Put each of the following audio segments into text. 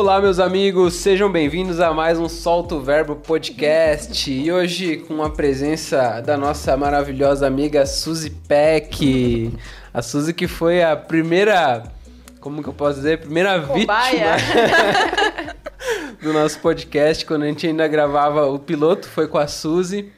Olá, meus amigos, sejam bem-vindos a mais um Solto Verbo Podcast. E hoje com a presença da nossa maravilhosa amiga Suzy Peck. A Suzy que foi a primeira, como que eu posso dizer, primeira Cobaia. vítima do nosso podcast quando a gente ainda gravava o piloto, foi com a Suzy.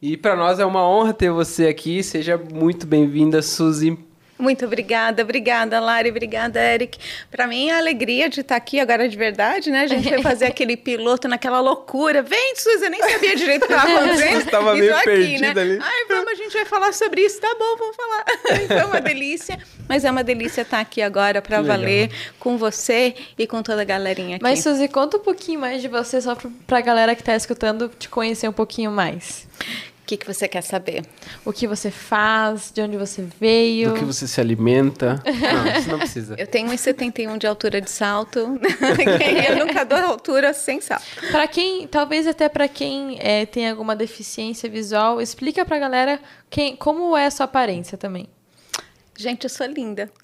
E para nós é uma honra ter você aqui. Seja muito bem-vinda, Suzy. Muito obrigada, obrigada, Lari, obrigada, Eric. Para mim é a alegria de estar aqui agora de verdade, né? A gente foi fazer aquele piloto naquela loucura. Vem, Suzy, eu nem sabia direito o que estava acontecendo. Estava E meio aqui, perdida né? ali. Ai, vamos, a gente vai falar sobre isso. Tá bom, vamos falar. Foi uma delícia, mas é uma delícia estar aqui agora para valer com você e com toda a galerinha aqui. Mas, Suzy, conta um pouquinho mais de você, só pra, pra galera que tá escutando te conhecer um pouquinho mais. O que, que você quer saber? O que você faz, de onde você veio. Do que você se alimenta. Não, isso não precisa. Eu tenho 1,71 de altura de salto. eu nunca dou altura sem salto. Pra quem, talvez até pra quem é, tem alguma deficiência visual, explica pra galera quem, como é a sua aparência também. Gente, eu sou linda.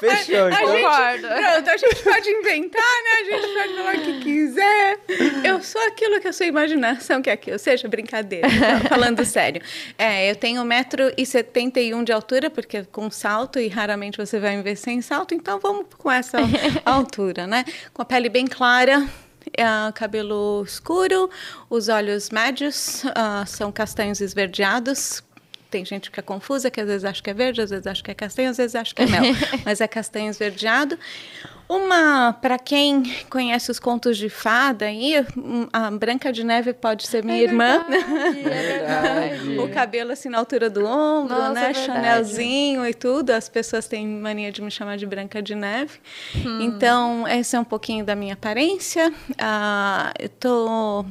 Fechou, A então. gente, Concordo. pronto, a gente pode inventar, né? A gente pode falar o que quiser. Eu sou aquilo que a sua imaginação quer que eu seja, brincadeira. tá? Falando sério. É, eu tenho 1,71m de altura, porque com salto, e raramente você vai me ver sem salto, então vamos com essa altura, né? Com a pele bem clara. ah, cabelo escuro, os olhos médios ah, são castanhos esverdeados, tem gente que fica confusa, que às vezes acha que é verde, às vezes acha que é castanho, às vezes acha que é mel, mas é castanho esverdeado. Uma, para quem conhece os contos de fada, aí, hum, a Branca de Neve pode ser minha irmã. verdade. o cabelo assim na altura do ombro, Nossa, né? é verdade. Chanelzinho e tudo. As pessoas têm mania de me chamar de Branca de Neve. Então, esse é um pouquinho da minha aparência. Ah, eu tô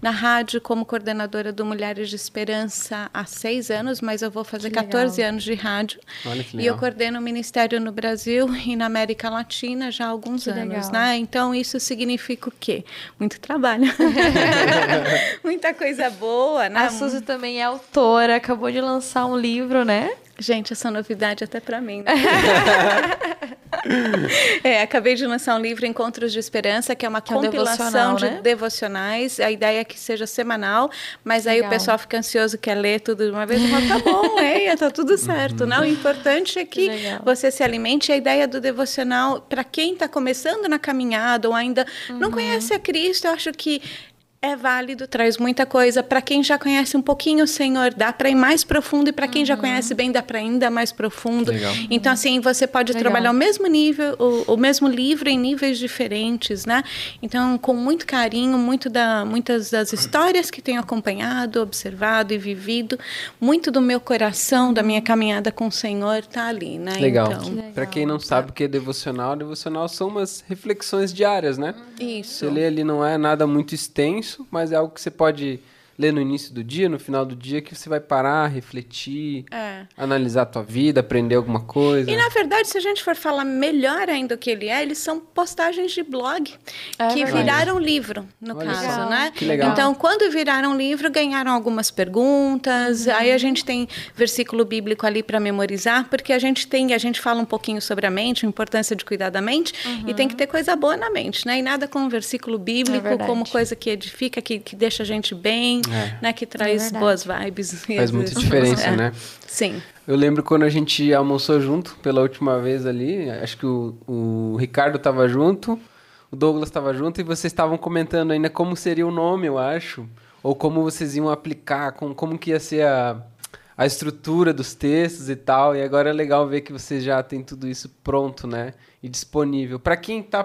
na rádio como coordenadora do Mulheres de Esperança há seis anos, mas eu vou fazer Que legal. 14 anos de rádio. Olha que E eu legal. coordeno o ministério no Brasil e na América Latina já há alguns Que anos, legal. né? Então isso significa o quê? Muito trabalho. Muita coisa boa, né? A Suzy também é autora, acabou de lançar um livro, né? Gente, essa novidade até para mim. Né? é, acabei de lançar um livro Encontros de Esperança, que é uma Que é compilação devocional, de né? devocionais. A ideia é que seja semanal, mas aí Legal. o pessoal fica ansioso, quer ler tudo de uma vez. Falo, tá bom, é, tá tudo certo. Não, o importante é que, legal. você se alimente. A ideia do devocional, para quem está começando na caminhada ou ainda não Uhum. conhece a Cristo, eu acho que é válido, traz muita coisa. Para quem já conhece um pouquinho o Senhor, dá para ir mais profundo. E para quem Uhum. já conhece bem, dá para ir ainda mais profundo. Legal. Então, assim, você pode Legal. trabalhar o mesmo nível, o, o mesmo livro em níveis diferentes, né? Então, com muito carinho, muito da, muitas das histórias que tenho acompanhado, observado e vivido, muito do meu coração, da minha caminhada com o Senhor, tá ali, né? Legal. Então, legal. Pra quem não sabe o que é devocional, devocional são umas reflexões diárias, né? isso. Você lê ali não é nada muito extenso, mas é algo que você pode ler no início do dia, no final do dia, que você vai parar, refletir, É. analisar a tua vida, aprender alguma coisa. E na verdade, se a gente for falar melhor ainda o que ele é, eles são postagens de blog É que verdade. viraram livro, no Olha caso, só. né? Que legal. Então, quando viraram livro, ganharam algumas perguntas. Uhum. Aí a gente tem versículo bíblico ali para memorizar, porque a gente tem, a gente fala um pouquinho sobre a mente, a importância de cuidar da mente, e tem que ter coisa boa na mente, né? E nada como versículo bíblico, É como coisa que edifica, que, que deixa a gente bem, É. né? Que traz verdade. boas vibes. Faz muita diferença, é. né? Sim. Eu lembro quando a gente almoçou junto pela última vez ali, acho que o, o Ricardo tava junto, o Douglas tava junto e vocês estavam comentando ainda como seria o nome, eu acho, ou como vocês iam aplicar, com, como que ia ser a, a estrutura dos textos e tal. E agora é legal ver que vocês já têm tudo isso pronto, né? E disponível. Para quem tá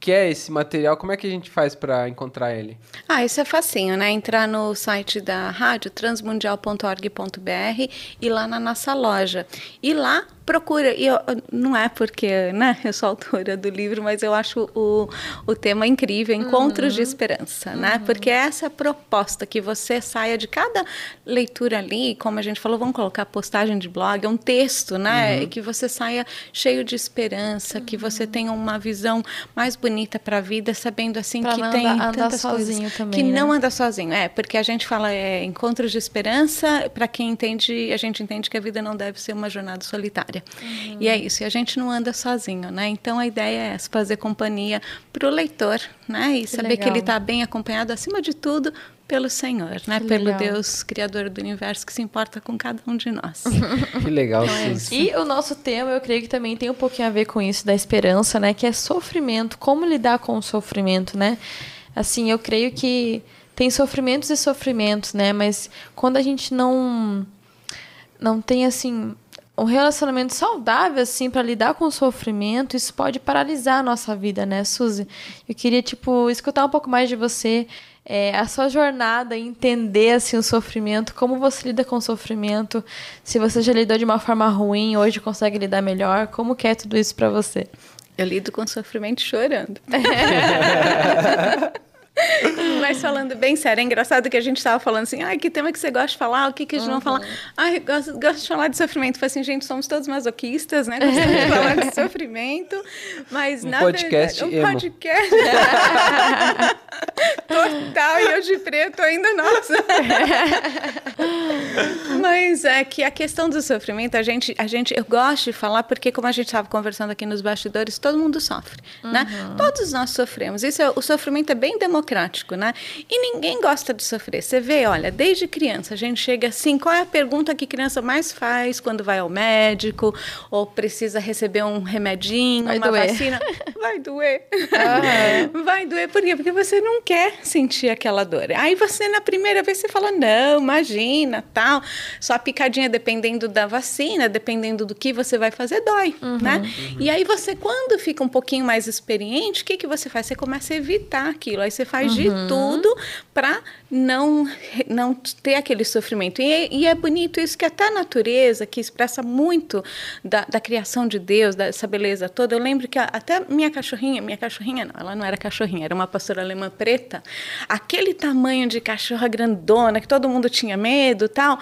quer esse material, como é que a gente faz para encontrar ele? Ah, isso é facinho, né? Entrar no site da rádio, transmundial.org.br e lá na nossa loja. E lá procura. E eu- não é porque né, eu sou autora do livro, mas eu acho o, o tema incrível, Encontros de Esperança, né? Porque essa é a proposta, que você saia de cada leitura ali, como a gente falou, vamos colocar postagem de blog, é um texto, né? Que você saia cheio de esperança, que você tenha uma visão mais bonita para a vida, sabendo assim Pra que não tem andar tantas sozinho coisas também, que né? não anda sozinho. É, porque a gente fala é, encontros de esperança, para quem entende, a gente entende que a vida não deve ser uma jornada solitária. História. Uhum. E é isso, e a gente não anda sozinho, né? Então a ideia é essa, fazer companhia para o leitor, né? E que saber legal. que ele está bem acompanhado, acima de tudo, pelo Senhor, né? Que Pelo legal. Deus Criador do Universo que se importa com cada um de nós. que legal, então, é E o nosso tema, eu creio que também tem um pouquinho a ver com isso da esperança, né? Que é sofrimento. Como lidar com o sofrimento, né? Assim, eu creio que tem sofrimentos e sofrimentos, né? Mas quando a gente não não tem assim um relacionamento saudável assim para lidar com o sofrimento, isso pode paralisar a nossa vida, né, Suzy? Eu queria tipo escutar um pouco mais de você é, a sua jornada, entender assim, o sofrimento, como você lida com o sofrimento, se você já lidou de uma forma ruim, hoje consegue lidar melhor, como que é tudo isso para você? Eu lido com sofrimento chorando. Mas falando bem sério, é engraçado que a gente estava falando assim, ai, que tema que você gosta de falar, o que, que a gente uhum. vai falar? Ai, gosto, gosto de falar de sofrimento. Falei assim, gente, somos todos masoquistas, né? Gostamos de falar de sofrimento, mas um na podcast verdade... Um emo. podcast. Total, e eu de preto ainda, nossa. mas é que a questão do sofrimento, a gente, a gente, eu gosto de falar porque, como a gente estava conversando aqui nos bastidores, todo mundo sofre, né? uhum. né? Todos nós sofremos. Isso é, o sofrimento é bem democrático democrático, né? E ninguém gosta de sofrer. Você vê, olha, desde criança a gente chega assim, qual é a pergunta que criança mais faz quando vai ao médico ou precisa receber um remedinho, vai uma doer. vacina? Vai doer. Uhum. Vai doer por quê? Porque você não quer sentir aquela dor. Aí você na primeira vez você fala: "Não, imagina, tal". Só a picadinha dependendo da vacina, dependendo do que você vai fazer, dói, uhum. né? Uhum. E aí você quando fica um pouquinho mais experiente, o que que você faz? Você começa a evitar aquilo. Aí você faz faz uhum. de tudo para não, não ter aquele sofrimento. E, e, é bonito isso que até a natureza, que expressa muito da, da criação de Deus, dessa beleza toda. Eu lembro que a, até minha cachorrinha, minha cachorrinha não, ela não era cachorrinha, era uma pastora alemã preta, aquele tamanho de cachorra grandona, que todo mundo tinha medo tal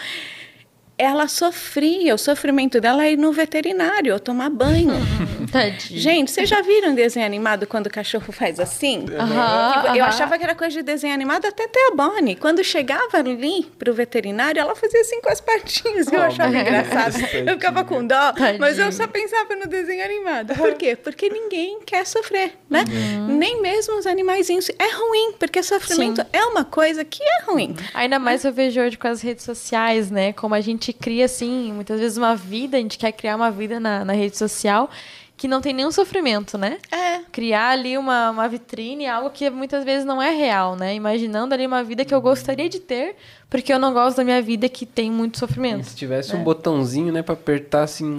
ela sofria, o sofrimento dela é ir no veterinário ou tomar banho. Tadinho. Gente, vocês já viram desenho animado quando o cachorro faz assim? Uhum, eu uhum. achava que era coisa de desenho animado até ter a Bonnie. Quando chegava ali pro veterinário, ela fazia assim com as patinhas. Oh, eu achava engraçado. Eu ficava com dó, Tadinho. mas eu só pensava no desenho animado. Por quê? Porque ninguém quer sofrer, né? Uhum. Nem mesmo os animaizinhos. É ruim, porque sofrimento Sim. é uma coisa que é ruim. Ainda mais eu vejo hoje com as redes sociais, né? Como a gente gente cria, assim, muitas vezes uma vida, a gente quer criar uma vida na, na rede social que não tem nenhum sofrimento, né? É. Criar ali uma, uma vitrine, algo que muitas vezes não é real, né? Imaginando ali uma vida que eu gostaria de ter, porque eu não gosto da minha vida que tem muito sofrimento. E se tivesse né? um botãozinho, né, para apertar assim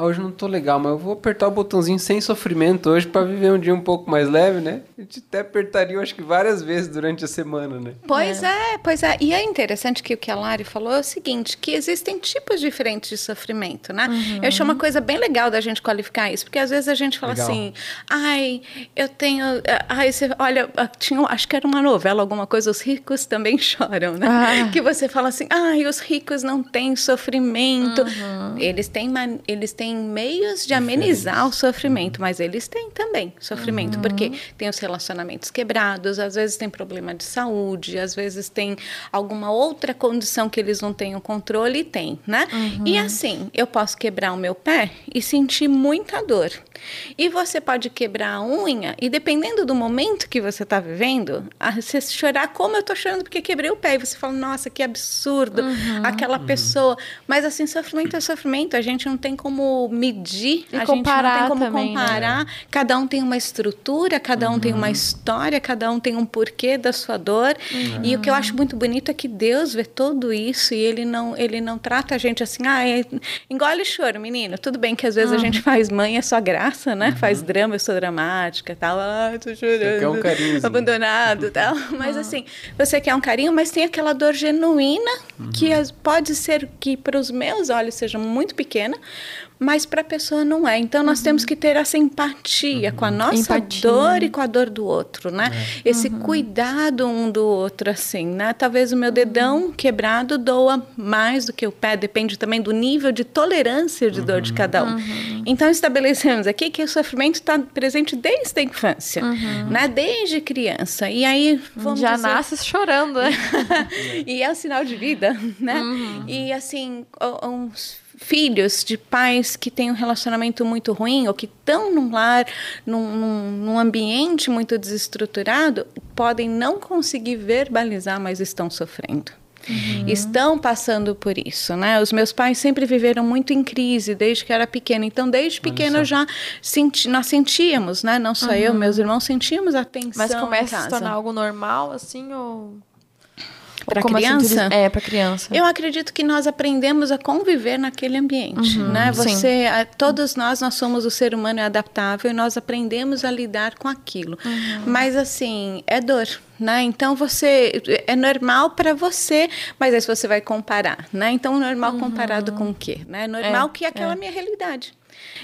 ah, hoje não tô legal, mas eu vou apertar o botãozinho sem sofrimento hoje para viver um dia um pouco mais leve, né? A gente até apertaria, eu acho que várias vezes durante a semana, né? Pois é. é. pois é. E é interessante que o que a Lari falou é o seguinte, que existem tipos diferentes de sofrimento, né? Uhum. Eu acho uma coisa bem legal da gente qualificar isso, porque às vezes a gente fala legal. assim, ai, eu tenho, ai, você, olha, tinha, acho que era uma novela, alguma coisa, os ricos também choram, né? Ah. Que você fala assim, ai, os ricos não têm sofrimento. Uhum. Eles têm, eles têm têm meios de amenizar o sofrimento, mas eles têm também sofrimento, uhum. porque tem os relacionamentos quebrados, às vezes tem problema de saúde, às vezes tem alguma outra condição que eles não têm o controle e tem, né? Uhum. E assim, eu posso quebrar o meu pé e sentir muita dor. E você pode quebrar a unha e dependendo do momento que você está vivendo, você chorar como eu estou chorando porque quebrei o pé e você fala, nossa, que absurdo, uhum. aquela pessoa. Mas assim, sofrimento é sofrimento, a gente não tem como medir, e a gente não tem como também, né? comparar. Né? Cada um tem uma estrutura, cada um uhum. tem uma uhum. história, cada um tem um porquê da sua dor. Uhum. E o que eu acho muito bonito é que Deus vê tudo isso e ele não, ele não trata a gente assim, ah, é, engole choro, menino. Tudo bem que às vezes uhum. a gente faz mãe, é só graça, né? Uhum. Faz drama, eu sou dramática tal. Ah, tô chorando. Um carinho, abandonado tal. Mas assim, você quer um carinho, mas tem aquela dor genuína que uhum. pode ser que para os meus olhos seja muito pequena, mas para a pessoa não é. Então nós uhum. temos que ter essa empatia uhum. com a nossa empatia. dor e com a dor do outro, né? É. Esse uhum. cuidado um do outro, assim, né? Talvez o meu dedão uhum. quebrado doa mais do que o pé, depende também do nível de tolerância de dor de cada um. Uhum. Então estabelecemos aqui que o sofrimento está presente desde a infância, uhum. né? Desde criança. E aí vamos já dizer... nasce chorando, né? e é o sinal de vida, né? E assim, uns filhos de pais que têm um relacionamento muito ruim ou que estão num lar, num, num, num, ambiente muito desestruturado, podem não conseguir verbalizar, mas estão sofrendo. Uhum. Estão passando por isso, né? Os meus pais sempre viveram muito em crise desde que era pequena. Então, desde pequena já senti, nós sentíamos, né? Não só uhum. eu, meus irmãos sentíamos a tensão. Mas começa a se tornar algo normal, assim, ou para criança? Assim, é, para criança. Eu acredito que nós aprendemos a conviver naquele ambiente, uhum, né? Você, a, todos nós, nós somos o ser humano é adaptável e nós aprendemos a lidar com aquilo. Uhum. Mas assim, é dor, né? Então você é normal para você, mas aí você vai comparar, né? Então normal uhum. comparado com o quê? Né? Normal é, que é aquela é. minha realidade.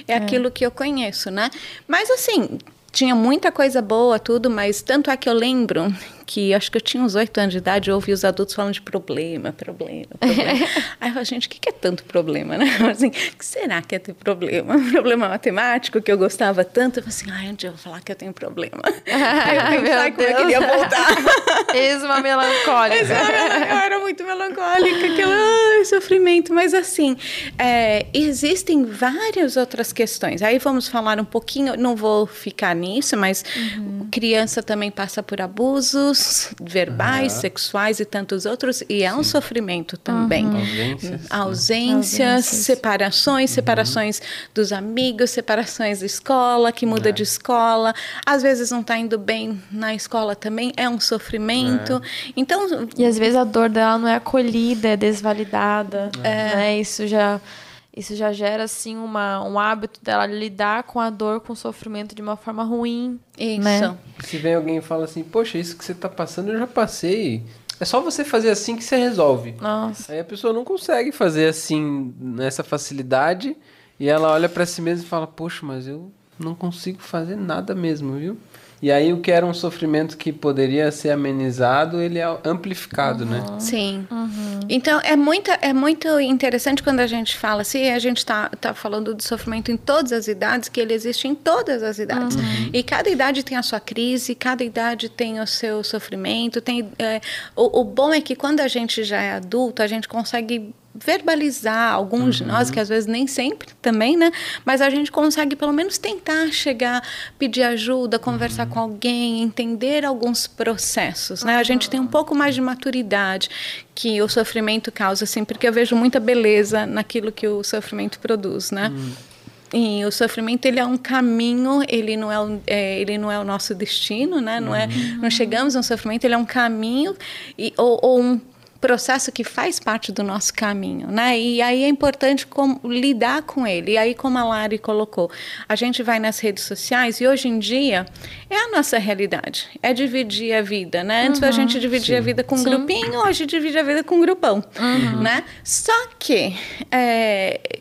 É, é aquilo que eu conheço, né? Mas assim, tinha muita coisa boa, tudo, mas tanto é que eu lembro que acho que eu tinha uns oito anos de idade, eu ouvi os adultos falando de problema, problema, problema. Aí eu falei, gente, o que é tanto problema, né? Assim, o que será que é ter problema? Problema matemático que eu gostava tanto. Eu falei assim, ai, dia eu vou falar que eu tenho problema. Aí eu pensava como eu queria voltar. Esma melancólica. eu era muito melancólica, aquele ai, sofrimento. Mas assim, é, existem várias outras questões. Aí vamos falar um pouquinho, não vou ficar nisso, mas uhum. criança também passa por abusos, abusos verbais, uhum. sexuais e tantos outros, e é um sofrimento também. Uhum. Ausências, Ausências, Ausências, separações, uhum. separações dos amigos, separações da escola, que muda é. de escola, às vezes não está indo bem na escola também, é um sofrimento. É. Então, e às vezes a dor dela não é acolhida, é desvalidada, é. Né? Isso já isso já gera assim uma, um hábito dela lidar com a dor, com o sofrimento de uma forma ruim. Isso. Né? Se vem alguém e fala assim, poxa, isso que você está passando eu já passei. É só você fazer assim que você resolve. Nossa. Aí a pessoa não consegue fazer assim nessa facilidade e ela olha para si mesma e fala, poxa, mas eu não consigo fazer nada mesmo, viu? E aí o que era um sofrimento que poderia ser amenizado, ele é amplificado, né? uhum. né? Sim. Uhum. Então é muito, é muito interessante quando a gente fala assim, a gente está tá falando do sofrimento em todas as idades, que ele existe em todas as idades. Uhum. E cada idade tem a sua crise, cada idade tem o seu sofrimento. Tem, é, o, o bom é que quando a gente já é adulto, a gente consegue verbalizar alguns uhum. de nós, que às vezes nem sempre também, né? Mas a gente consegue pelo menos tentar chegar, pedir ajuda, conversar uhum. com alguém, entender alguns processos, né? A gente tem um pouco mais de maturidade que o sofrimento causa, assim, porque eu vejo muita beleza naquilo que o sofrimento produz, né? Uhum. E o sofrimento ele é um caminho, ele não é, o, é, ele não é o nosso destino, né? Não é, não uhum. chegamos a um sofrimento, ele é um caminho e, ou, ou um processo que faz parte do nosso caminho, né? E aí é importante como, lidar com ele. E aí, como a Lari colocou, a gente vai nas redes sociais e hoje em dia é a nossa realidade, é dividir a vida, né? Antes uhum, a gente dividia a vida com um sim. grupinho, hoje divide a vida com um grupão, uhum. né? Só que é,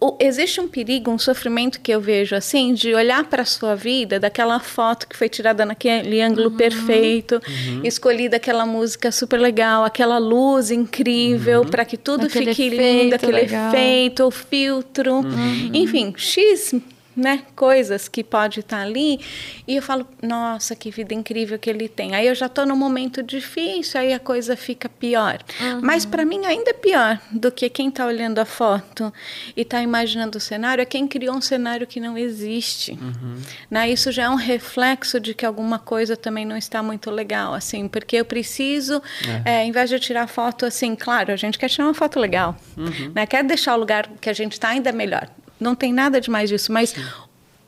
o, existe um perigo, um sofrimento que eu vejo assim, de olhar para a sua vida, daquela foto que foi tirada naquele ângulo uhum. perfeito, uhum. escolhida aquela música super legal, aquela luz incrível uhum. para que tudo aquele fique lindo, aquele legal. efeito, o filtro, uhum. enfim, X né, coisas que pode estar ali, e eu falo, nossa, que vida incrível que ele tem. Aí eu já estou num momento difícil, aí a coisa fica pior. Uhum. Mas para mim ainda é pior do que quem está olhando a foto e está imaginando o cenário, é quem criou um cenário que não existe. Uhum. Né? Isso já é um reflexo de que alguma coisa também não está muito legal, assim, porque eu preciso, é. É, em vez de tirar foto assim, claro, a gente quer tirar uma foto legal, uhum. né? quer deixar o lugar que a gente está ainda melhor não tem nada de mais disso, mas Sim.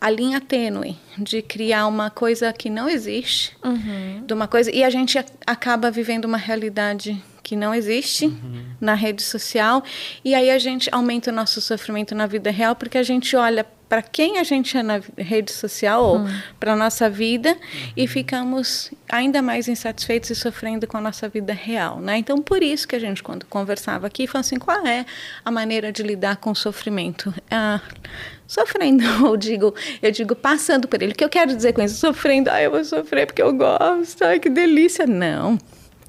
a linha tênue de criar uma coisa que não existe, uhum. de uma coisa e a gente acaba vivendo uma realidade que não existe uhum. na rede social e aí a gente aumenta o nosso sofrimento na vida real porque a gente olha para quem a gente é na rede social ou uhum. para a nossa vida uhum. e ficamos ainda mais insatisfeitos e sofrendo com a nossa vida real, né? Então, por isso que a gente, quando conversava aqui, falou assim, qual é a maneira de lidar com o sofrimento? Ah, sofrendo, eu digo, eu digo passando por ele. O que eu quero dizer com isso? Sofrendo, ah, eu vou sofrer porque eu gosto, ai, que delícia. Não,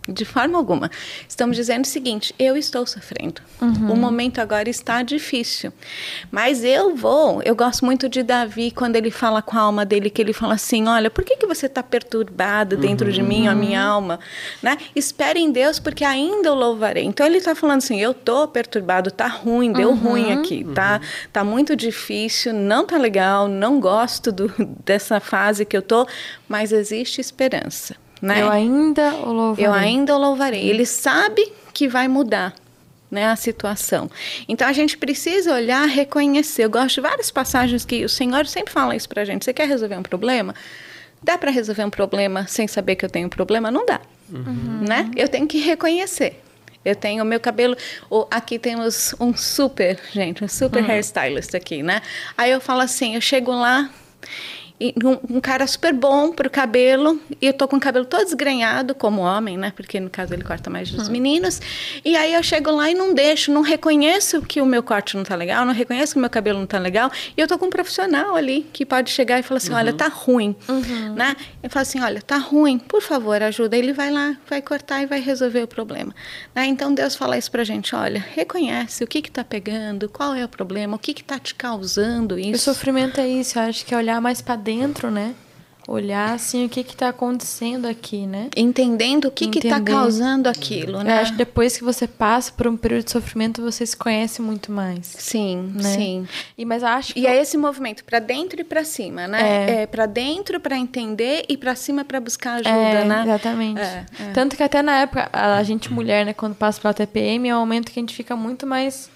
De forma alguma. Estamos dizendo o seguinte: eu estou sofrendo. Uhum. O momento agora está difícil. Mas eu vou. Eu gosto muito de Davi quando ele fala com a alma dele, que ele fala assim: Olha, por que, que você está perturbado dentro uhum. de mim, a minha alma? Né? Espere em Deus, porque ainda o louvarei. Então ele está falando assim: Eu estou perturbado, tá ruim, deu uhum. ruim aqui, tá, tá muito difícil, não tá legal, não gosto do, dessa fase que eu tô, mas existe esperança. Né? Eu ainda o louvarei. Eu ainda o louvarei. Ele sabe que vai mudar. Né, a situação. Então a gente precisa olhar, reconhecer. Eu gosto de várias passagens que o Senhor sempre fala isso para a gente. Você quer resolver um problema? Dá para resolver um problema sem saber que eu tenho um problema? Não dá, uhum. né? Eu tenho que reconhecer. Eu tenho o meu cabelo. aqui temos um super, gente, um super uhum. hairstylist aqui, né? Aí eu falo assim, eu chego lá um, um, cara super bom pro cabelo, e eu tô com o cabelo todo desgrenhado, como homem, né? Porque no caso ele corta mais dos hum. meninos. E aí eu chego lá e não deixo, não reconheço que o meu corte não tá legal, não reconheço que o meu cabelo não tá legal. E eu tô com um profissional ali que pode chegar e falar assim: uhum. olha, tá ruim. Uhum. Né? Eu falo assim: olha, tá ruim, por favor, ajuda. Ele vai lá, vai cortar e vai resolver o problema. Né? Então Deus fala isso pra gente: olha, reconhece o que que tá pegando, qual é o problema, o que que tá te causando isso. O sofrimento é isso, eu acho que é olhar mais para dentro, né? Olhar assim o que está acontecendo aqui, né? Entendendo o que está causando aquilo, né? Eu acho que depois que você passa por um período de sofrimento, você se conhece muito mais. Sim, né? sim. E mas acho que... E é esse movimento para dentro e para cima, né? É, é para dentro para entender e para cima para buscar ajuda, é, né? Exatamente. É, é, Tanto que até na época a gente mulher, né, quando passa pela TPM, é um momento que a gente fica muito mais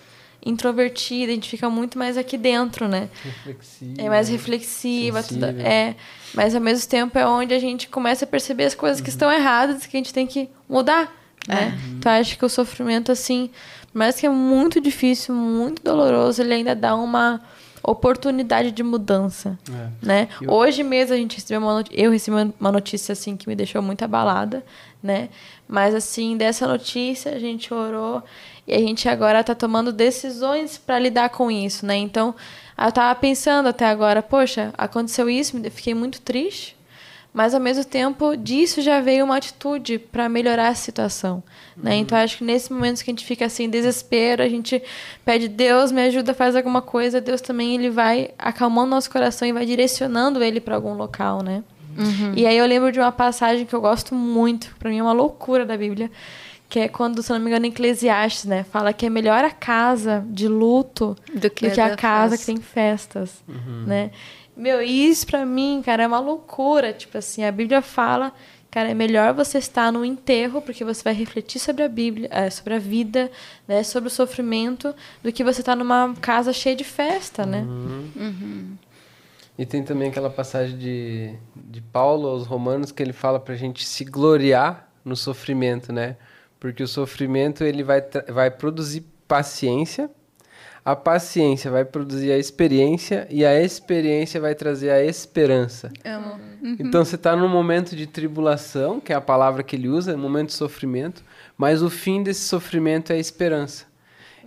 introvertida, a gente fica muito mais aqui dentro, né? Reflexiva. É mais reflexiva, tudo, é. Mas ao mesmo tempo é onde a gente começa a perceber as coisas uhum. que estão erradas, que a gente tem que mudar, né? Uhum. Então acho que o sofrimento assim, mais que é muito difícil, muito doloroso, ele ainda dá uma oportunidade de mudança, é. né? Eu... Hoje mesmo a gente recebeu uma notícia, eu recebi uma notícia assim que me deixou muito abalada, né? Mas assim, dessa notícia a gente orou e a gente agora está tomando decisões para lidar com isso, né? Então, eu estava pensando até agora, poxa, aconteceu isso, fiquei muito triste, mas ao mesmo tempo disso já veio uma atitude para melhorar a situação, né? Uhum. Então, acho que nesse momento que a gente fica assim, desespero, a gente pede Deus me ajuda, faz alguma coisa, Deus também ele vai acalmando nosso coração e vai direcionando ele para algum local, né? Uhum. E aí eu lembro de uma passagem que eu gosto muito, para mim é uma loucura da Bíblia, que é quando, se não me engano, em Eclesiastes, né? Fala que é melhor a casa de luto do que, do que a casa festa. que tem festas, uhum. né? Meu, isso pra mim, cara, é uma loucura. Tipo assim, a Bíblia fala, cara, é melhor você estar no enterro, porque você vai refletir sobre a Bíblia, é, sobre a vida, né? Sobre o sofrimento, do que você estar numa casa cheia de festa, né? Uhum. Uhum. E tem também aquela passagem de, de Paulo aos Romanos que ele fala pra gente se gloriar no sofrimento, né? porque o sofrimento ele vai, vai produzir paciência, a paciência vai produzir a experiência e a experiência vai trazer a esperança. Amo. Uhum. Então você está num momento de tribulação, que é a palavra que ele usa, momento de sofrimento, mas o fim desse sofrimento é a esperança.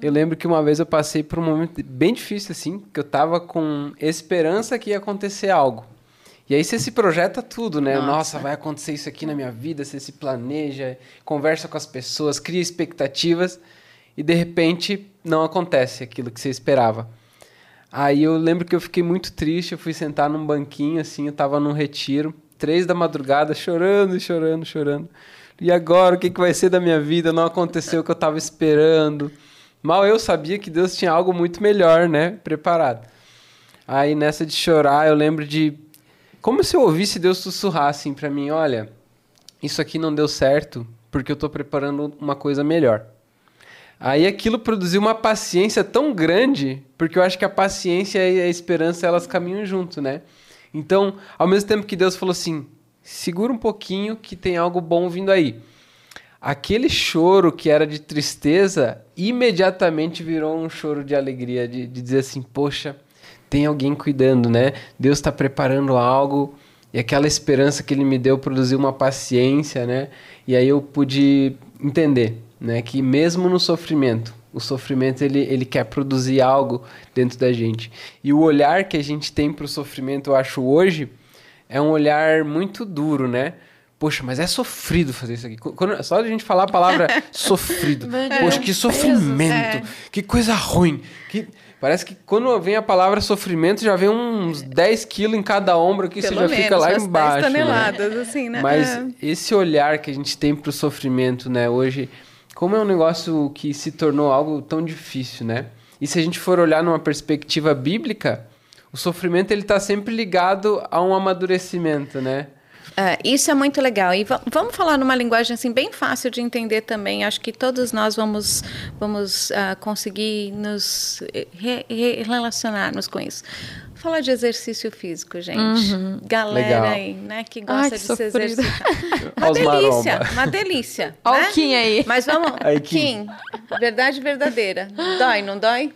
Eu lembro que uma vez eu passei por um momento bem difícil assim, que eu estava com esperança que ia acontecer algo. E aí você se projeta tudo, né? Nossa. Nossa. vai acontecer isso aqui na minha vida, você se planeja, conversa com as pessoas, cria expectativas e de repente não acontece aquilo que você esperava. Aí eu lembro que eu fiquei muito triste, eu fui sentar num banquinho assim, eu tava num retiro, três da madrugada, chorando, chorando, chorando. E agora, o que, que vai ser da minha vida? Não aconteceu o que eu tava esperando. Mal eu sabia que Deus tinha algo muito melhor, né? Preparado. Aí nessa de chorar, eu lembro de como se eu ouvisse Deus sussurrar assim para mim, olha, isso aqui não deu certo porque eu estou preparando uma coisa melhor. Aí aquilo produziu uma paciência tão grande, porque eu acho que a paciência e a esperança elas caminham junto, né? Então, ao mesmo tempo que Deus falou assim, segura um pouquinho que tem algo bom vindo aí. Aquele choro que era de tristeza imediatamente virou um choro de alegria, de, de dizer assim, poxa, tem alguém cuidando, né? Deus está preparando algo e aquela esperança que Ele me deu produziu uma paciência, né? E aí eu pude entender, né? Que mesmo no sofrimento, o sofrimento ele, ele quer produzir algo dentro da gente. E o olhar que a gente tem para o sofrimento, eu acho hoje, é um olhar muito duro, né? Poxa, mas é sofrido fazer isso aqui. Quando, só a gente falar a palavra sofrido. Poxa, que sofrimento. É. Que coisa ruim. Que... Parece que quando vem a palavra sofrimento, já vem uns 10 quilos em cada ombro que você Pelo já menos, fica lá umas 10 embaixo. né? toneladas, assim, né? Mas É. esse olhar que a gente tem pro sofrimento, né, hoje, como é um negócio que se tornou algo tão difícil, né? E se a gente for olhar numa perspectiva bíblica, o sofrimento ele tá sempre ligado a um amadurecimento, né? É, isso é muito legal. E va- vamos falar numa linguagem assim bem fácil de entender também. Acho que todos nós vamos, vamos ah, conseguir nos re- re- relacionarmos com isso. Falar de exercício físico, gente. Galera Legal. aí, né, que gosta Ai, que de se sofrido. exercitar. Uma delícia, uma delícia. Né? o Kim aí. Mas vamos, Aí, Kim. Kim, verdade verdadeira. Dói, não dói?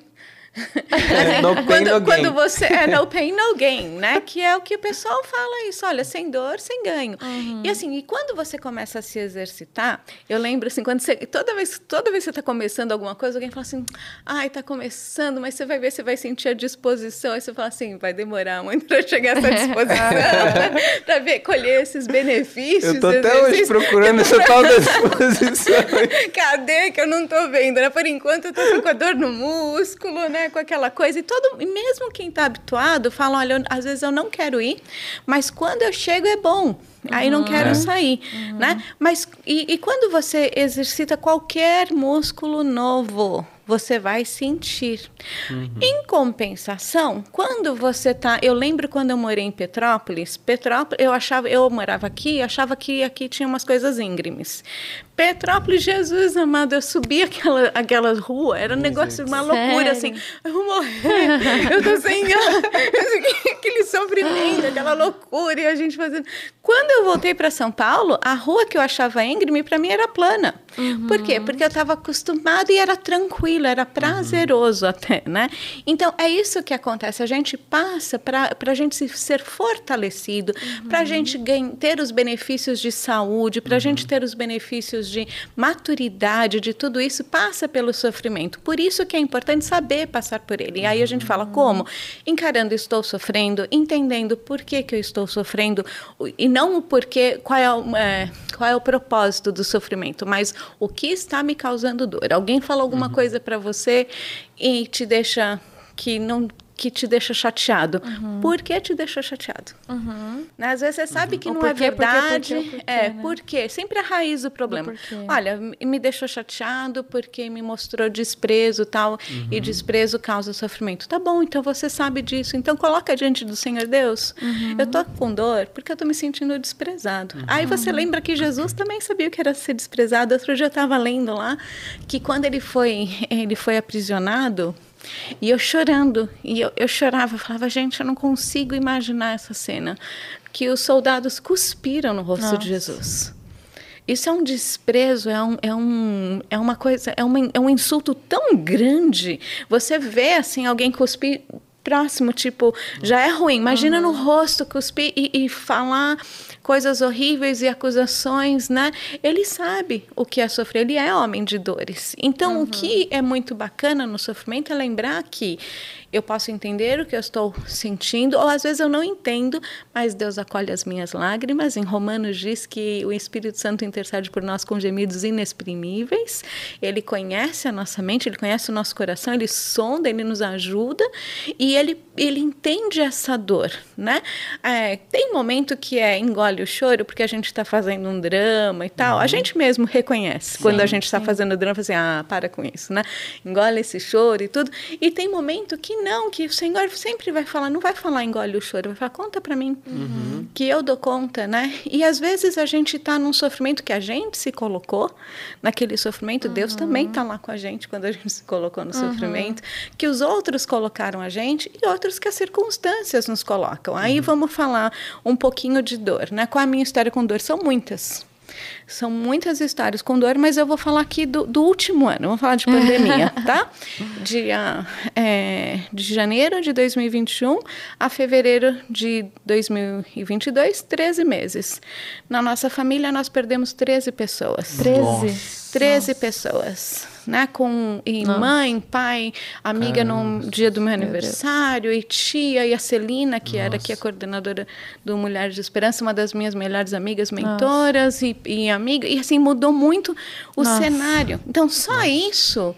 no pain, quando, no gain. quando você é no pain no gain, né? Que é o que o pessoal fala isso, olha, sem dor, sem ganho. Uhum. E assim, e quando você começa a se exercitar, eu lembro assim, quando você toda vez, toda vez que você está começando alguma coisa, alguém fala assim: "Ai, tá começando, mas você vai ver, você vai sentir a disposição". Aí você fala assim: "Vai demorar muito para chegar a essa disposição, né? para ver colher esses benefícios". Eu tô até hoje procurando essa tal da disposição. Cadê que eu não tô vendo, né? Por enquanto eu tô só com a dor no músculo, né? Com aquela coisa. E todo, e mesmo quem tá habituado fala, olha, eu- às vezes eu não quero ir, mas quando eu chego é bom. Aí não quero É. sair, né? Mas e, e quando você exercita qualquer músculo novo, você vai sentir. Em compensação, quando você tá, eu lembro quando eu morei em Petrópolis, Petrópolis, eu achava, eu morava aqui, achava que aqui tinha umas coisas íngremes. Petrópolis, Jesus amado, eu subi aquela aquela rua, era um negócio uma loucura assim, Sério? eu vou morrer, eu tô sem ar, aquele sofrimento, aquela loucura e a gente fazendo. Quando eu voltei para São Paulo, a rua que eu achava íngreme para mim era plana. Por quê? Porque eu estava acostumada e era tranquilo, era prazeroso até, né? Então é isso que acontece. A gente passa para a gente se- ser fortalecido, para a gente ganha- ter os benefícios de saúde, para a gente ter os benefícios de maturidade, de tudo isso, passa pelo sofrimento. Por isso que é importante saber passar por ele. E aí a gente fala como? Encarando estou sofrendo, entendendo por que, que eu estou sofrendo, e não o porquê, qual é, o- é, qual é o propósito do sofrimento, mas o que está me causando dor. Alguém falou alguma coisa para você e te deixa que não que te deixa chateado. Por que te deixou chateado? Né? Às vezes você sabe que O não é verdade. porquê, porquê, é, né? por quê? Sempre a raiz do problema. Olha, me- deixou chateado porque me mostrou desprezo tal, e desprezo causa sofrimento. Tá bom, então você sabe disso. Então coloca diante do Senhor Deus. Eu tô com dor porque eu tô me sentindo desprezado. Aí você lembra que Jesus também sabia o que era ser desprezado. Outro dia eu estava lendo lá que quando ele foi, ele foi aprisionado, e eu chorando, e eu, eu chorava, eu falava, gente, eu não consigo imaginar essa cena. Que os soldados cuspiram no rosto Nossa. de Jesus. Isso é um desprezo, é, um, é, um, é uma coisa, é, uma, é um insulto tão grande. Você vê assim alguém cuspir próximo, tipo, já é ruim. Imagina no rosto cuspir e, e falar coisas horríveis e acusações, né? Ele sabe o que é sofrer, ele é homem de dores. Então, o que é muito bacana no sofrimento é lembrar que eu posso entender o que eu estou sentindo, ou às vezes eu não entendo, mas Deus acolhe as minhas lágrimas. Em Romanos diz que o Espírito Santo intercede por nós com gemidos inexprimíveis. Ele conhece a nossa mente, ele conhece o nosso coração, ele sonda, ele nos ajuda e ele, ele entende essa dor, né? É, tem momento que é engole o choro porque a gente está fazendo um drama e tal. A gente mesmo reconhece quando a gente está fazendo drama, assim, ah, para com isso, né? Engole esse choro e tudo. E tem momento que não, que o Senhor sempre vai falar, não vai falar engole o choro, vai falar, conta para mim, que eu dou conta, né? E às vezes a gente está num sofrimento que a gente se colocou, naquele sofrimento, Deus também está lá com a gente quando a gente se colocou no sofrimento, que os outros colocaram a gente e outros que as circunstâncias nos colocam. Aí vamos falar um pouquinho de dor, né? É a minha história com dor? São muitas. São muitas histórias com dor, mas eu vou falar aqui do, do último ano. Vamos falar de pandemia, tá? De, ah, é, de janeiro de 2021 a fevereiro de 2022, 13 meses. Na nossa família, nós perdemos 13 pessoas. 13. 13 pessoas. Né? Com e Nossa. mãe, pai, amiga Caramba. no dia do meu aniversário, e tia, e a Celina, que era aqui a coordenadora do Mulheres de Esperança, uma das minhas melhores amigas, mentoras e, e amiga. E assim, mudou muito o Nossa. cenário. Então, só isso.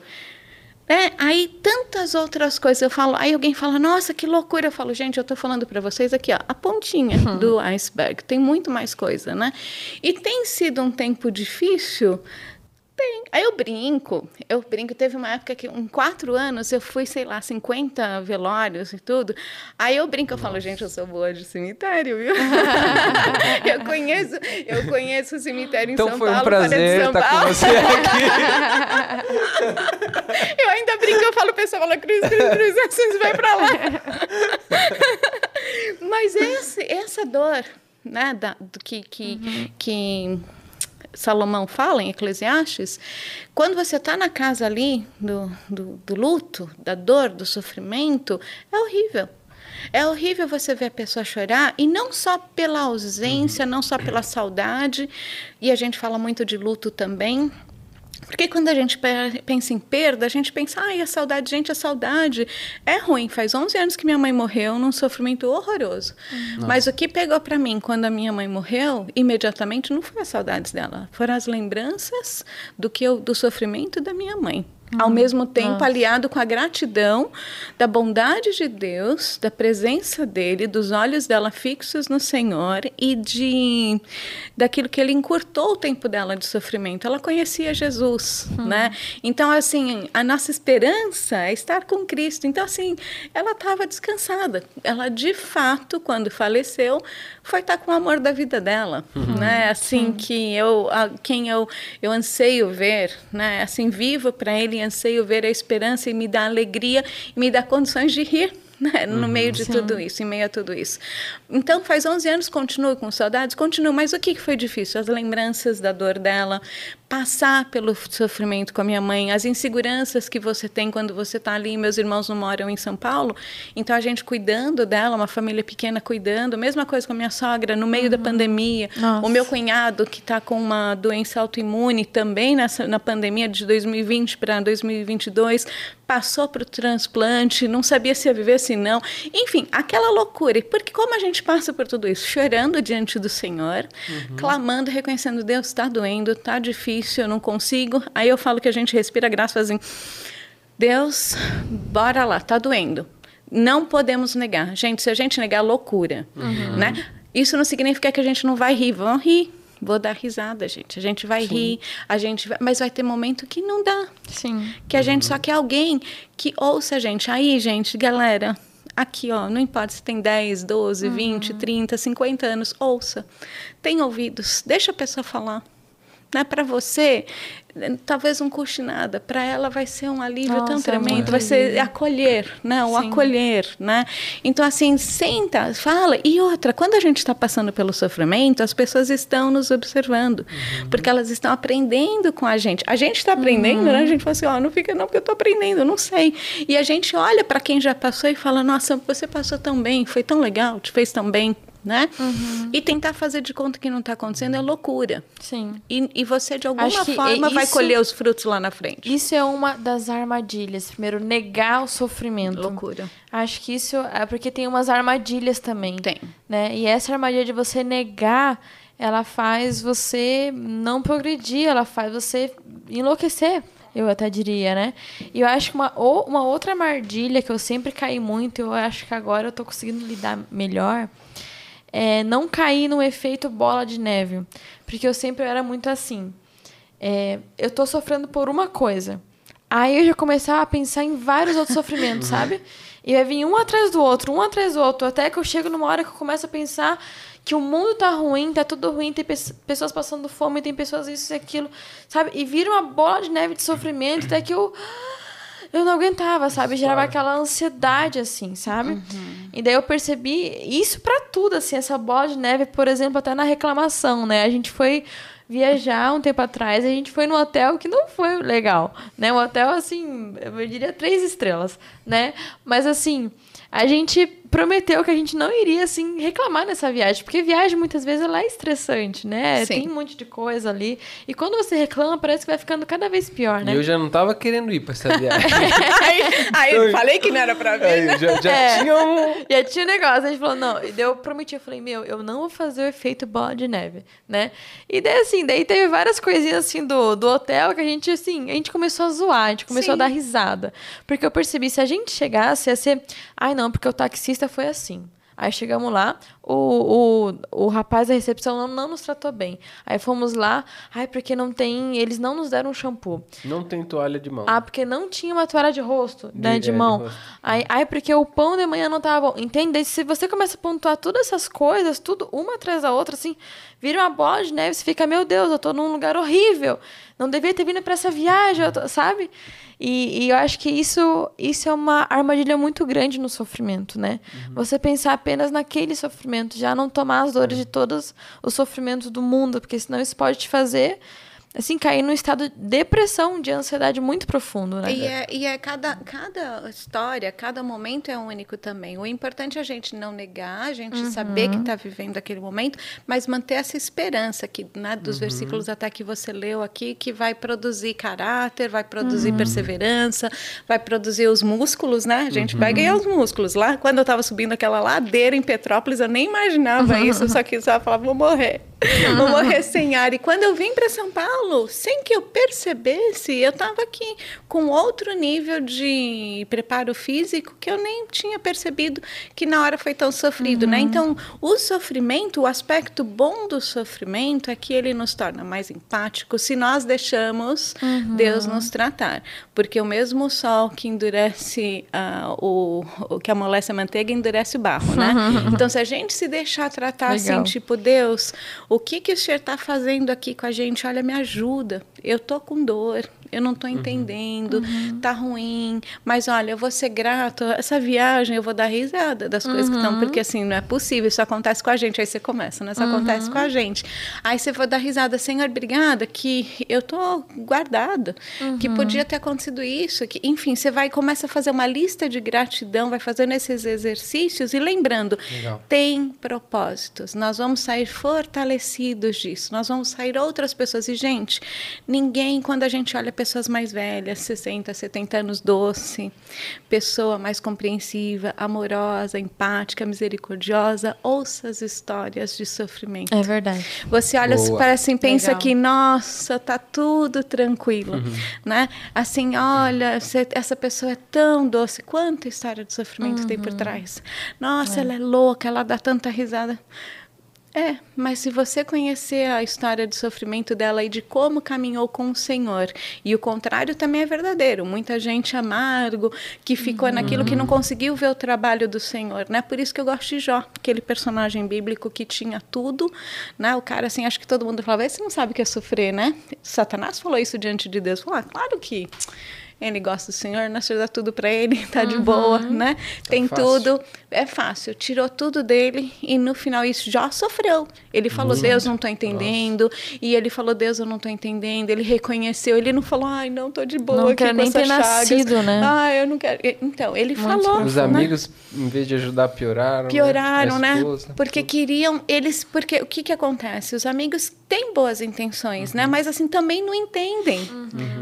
né? aí tantas outras coisas eu falo, aí alguém fala, nossa, que loucura. Eu falo, gente, eu estou falando para vocês aqui, ó, a pontinha Uhum. do iceberg. Tem muito mais coisa, né? E tem sido um tempo difícil. Tem. Aí eu brinco, eu brinco. Teve uma época que, em quatro anos, eu fui, sei lá, 50 velórios e tudo. Aí eu brinco, eu falo, gente, eu sou boa de cemitério, viu? eu conheço, eu conheço o cemitério em Então São foi um Paulo, Pará de prazer São estar com você aqui. Eu ainda brinco, eu falo, o pessoal fala, Cris, Cris, Cris, vocês vai pra lá. Mas esse, essa dor, né, da, do que, que, que Salomão fala em Eclesiastes, quando você está na casa ali do, do, do luto, da dor, do sofrimento, é horrível. É horrível você ver a pessoa chorar, e não só pela ausência, não só pela saudade, e a gente fala muito de luto também, porque quando a gente pe- pensa em perda, a gente pensa, ai, a saudade, gente, a saudade é ruim. Faz 11 anos que minha mãe morreu num sofrimento horroroso. Mas o que pegou para mim quando a minha mãe morreu, imediatamente não foi as saudades dela, foram as lembranças do que eu, do sofrimento da minha mãe. Ao mesmo tempo, nossa. aliado com a gratidão da bondade de Deus, da presença dele, dos olhos dela fixos no Senhor e de daquilo que ele encurtou o tempo dela de sofrimento. Ela conhecia Jesus, né? Então, assim, a nossa esperança é estar com Cristo. Então, assim, ela estava descansada. Ela, de fato, quando faleceu, foi estar com o amor da vida dela, né? Assim que eu, a- quem eu, eu anseio ver, né? Assim, vivo para ele anseio ver a esperança e me dá alegria e me dá condições de rir. Né? No meio de Sim. tudo isso, em meio a tudo isso. Então, faz 11 anos, continuo com saudades, continuo, mas o que foi difícil? As lembranças da dor dela, passar pelo sofrimento com a minha mãe, as inseguranças que você tem quando você está ali. Meus irmãos não moram em São Paulo, então a gente cuidando dela, uma família pequena cuidando. Mesma coisa com a minha sogra, no meio da pandemia. Nossa. O meu cunhado, que está com uma doença autoimune também nessa, na pandemia de 2020 para 2022, passou para o transplante, não sabia se ia viver se não. Enfim, aquela loucura. Porque como a gente passa por tudo isso? Chorando diante do Senhor, clamando, reconhecendo, Deus, está doendo, está difícil, eu não consigo. Aí eu falo que a gente respira graça, assim, Deus, bora lá, tá doendo. Não podemos negar. Gente, se a gente negar, é loucura, né? Isso não significa que a gente não vai rir. Vamos rir. Vou dar risada, gente. A gente vai rir, a gente vai... mas vai ter momento que não dá. Sim. Que a gente só quer alguém que ouça a gente. Aí, gente, galera, aqui, ó, não importa se tem 10, 12, 20, 30, 50 anos, ouça. Tem ouvidos, deixa a pessoa falar. Né? Para você, talvez não custe nada. Para ela vai ser um alívio tão Nossa, é tremendo. Vai ser acolher, né? O Sim. acolher, né? Então, assim, senta, fala. E outra, quando a gente está passando pelo sofrimento, as pessoas estão nos observando. Porque elas estão aprendendo com a gente. A gente está aprendendo, né? A gente fala assim, ó, não fica não, porque eu estou aprendendo, não sei. E a gente olha para quem já passou e fala, nossa, você passou tão bem, foi tão legal, te fez tão bem, né? E tentar fazer de conta que não está acontecendo é loucura. Sim. E, e você, de alguma forma, vai isso- colher os frutos lá na frente. Isso é uma das armadilhas. Primeiro, negar o sofrimento. Loucura. Acho que isso é porque tem umas armadilhas também. Tem. Né? E essa armadilha de você negar, ela faz você não progredir, ela faz você enlouquecer. Eu até diria, né? E eu acho que uma, ou- uma outra armadilha que eu sempre caí muito, e eu acho que agora eu tô conseguindo lidar melhor, é não cair no efeito bola de neve. Porque eu sempre era muito assim. É, eu tô sofrendo por uma coisa. Aí eu já começava a pensar em vários outros sofrimentos, sabe? E vai vir um atrás do outro, um atrás do outro, até que eu chego numa hora que eu começo a pensar que o mundo tá ruim, tá tudo ruim, tem pe- pessoas passando fome, tem pessoas isso e aquilo, sabe? E vira uma bola de neve de sofrimento, até que eu eu não aguentava, sabe? Gerava aquela ansiedade, assim, sabe? E daí eu percebi isso pra tudo, assim, essa bola de neve, por exemplo, até na reclamação, né? A gente foi viajar um tempo atrás, a gente foi num hotel que não foi legal, né? Um hotel, assim, eu diria três estrelas, né? Mas, assim, a gente prometeu que a gente não iria, assim, reclamar nessa viagem. Porque viagem, muitas vezes, ela é estressante, né? Sim. Tem um monte de coisa ali. E quando você reclama, parece que vai ficando cada vez pior, né? E eu já não tava querendo ir pra essa viagem. aí, aí eu falei que não era pra ver, Aí, né? já já É. tinha um... Aí tinha um negócio, a gente falou, não, e daí eu prometi, eu falei, meu, eu não vou fazer o efeito bola de neve, né? E daí, assim, daí teve várias coisinhas, assim, do, do hotel que a gente, assim, a gente começou a zoar, a gente começou Sim. a dar risada. Porque eu percebi, se a gente chegasse, ia ser, ai não, porque o taxista foi assim. Aí chegamos lá, o, o, o rapaz da recepção não, não nos tratou bem. Aí fomos lá, ai, porque não tem, eles não nos deram um shampoo. Não tem toalha de mão. Ah, porque não tinha uma toalha de rosto, né, De- de é, de mão. rosto. Aí, aí, porque o pão de manhã não tava bom. Entende? Se você começa a pontuar todas essas coisas, tudo uma atrás da outra, assim, vira uma bola de neve, você fica, meu Deus, eu tô num lugar horrível. Não devia ter vindo pra essa viagem, tô- sabe? E, e eu acho que isso, isso é uma armadilha muito grande no sofrimento, né? Uhum. Você pensar apenas naquele sofrimento, já não tomar as É. dores de todos os sofrimentos do mundo, porque senão isso pode te fazer, assim, cair num estado de depressão, de ansiedade muito profundo, né? E é, e é cada, cada história, cada momento é único também. O importante é a gente não negar, a gente saber que está vivendo aquele momento, mas manter essa esperança que, né, dos versículos até que você leu aqui, que vai produzir caráter, vai produzir perseverança, vai produzir os músculos, né? A gente vai ganhar os músculos. Lá, quando eu estava subindo aquela ladeira em Petrópolis, eu nem imaginava isso, só que só falava, vou morrer. Vou morrer sem ar. E quando eu vim para São Paulo, sem que eu percebesse, eu estava aqui com outro nível de preparo físico que eu nem tinha percebido que na hora foi tão sofrido, né? Então, o sofrimento, o aspecto bom do sofrimento é que ele nos torna mais empáticos se nós deixamos Deus nos tratar. Porque o mesmo sol que endurece ah, o, o que amolece a manteiga endurece o barro, né? Então, se a gente se deixar tratar Legal. assim, tipo, Deus, o que que o Senhor está fazendo aqui com a gente? Olha, me ajuda. Eu tô com dor, eu não tô entendendo, tá ruim, mas olha, eu vou ser grato. Essa viagem eu vou dar risada das coisas que estão, porque assim, não é possível, isso acontece com a gente. Aí você começa, né? Isso acontece com a gente. Aí você vai dar risada, Senhor, obrigada, que eu tô guardada, que podia ter acontecido isso, que, enfim, você vai e começa a fazer uma lista de gratidão, vai fazendo esses exercícios e lembrando, Legal. tem propósitos. Nós vamos sair fortalecidos disso. Nós vamos sair outras pessoas. E, gente, ninguém, quando a gente olha pessoas mais velhas, 60, 70 anos, doce, pessoa mais compreensiva, amorosa, empática, misericordiosa, ouça as histórias de sofrimento. É verdade. Você olha, Boa. parece assim, pensa Legal. que, nossa, tá tudo tranquilo, né? Assim, olha, você- essa pessoa é tão doce. Quanta história de sofrimento tem por trás? Nossa, ela é louca, ela dá tanta risada. É, mas se você conhecer a história de sofrimento dela e de como caminhou com o Senhor, e o contrário também é verdadeiro. Muita gente amargo que ficou naquilo que não conseguiu ver o trabalho do Senhor, né? Por isso que eu gosto de Jó, aquele personagem bíblico que tinha tudo, né? O cara assim, acho que todo mundo falava, você não sabe o que é sofrer, né? Satanás falou isso diante de Deus. Falou, ah, claro que ele gosta do Senhor, nós dá tudo para ele, tá de boa, né? Tem fácil. tudo, é fácil. Tirou tudo dele e no final isso já sofreu. Ele falou, Deus, não tô entendendo. E ele falou, Deus, eu não tô entendendo. Ele reconheceu, ele não falou, ai, não tô de boa Não aqui quero nem ter chagas. nascido, né? Ah, eu não quero. Então, ele Muito falou. Os né? amigos, em vez de ajudar, pioraram. Pioraram, A né? esposa, Porque tudo. queriam eles, porque o que que acontece? Os amigos têm boas intenções, Uhum. né? Mas assim também não entendem,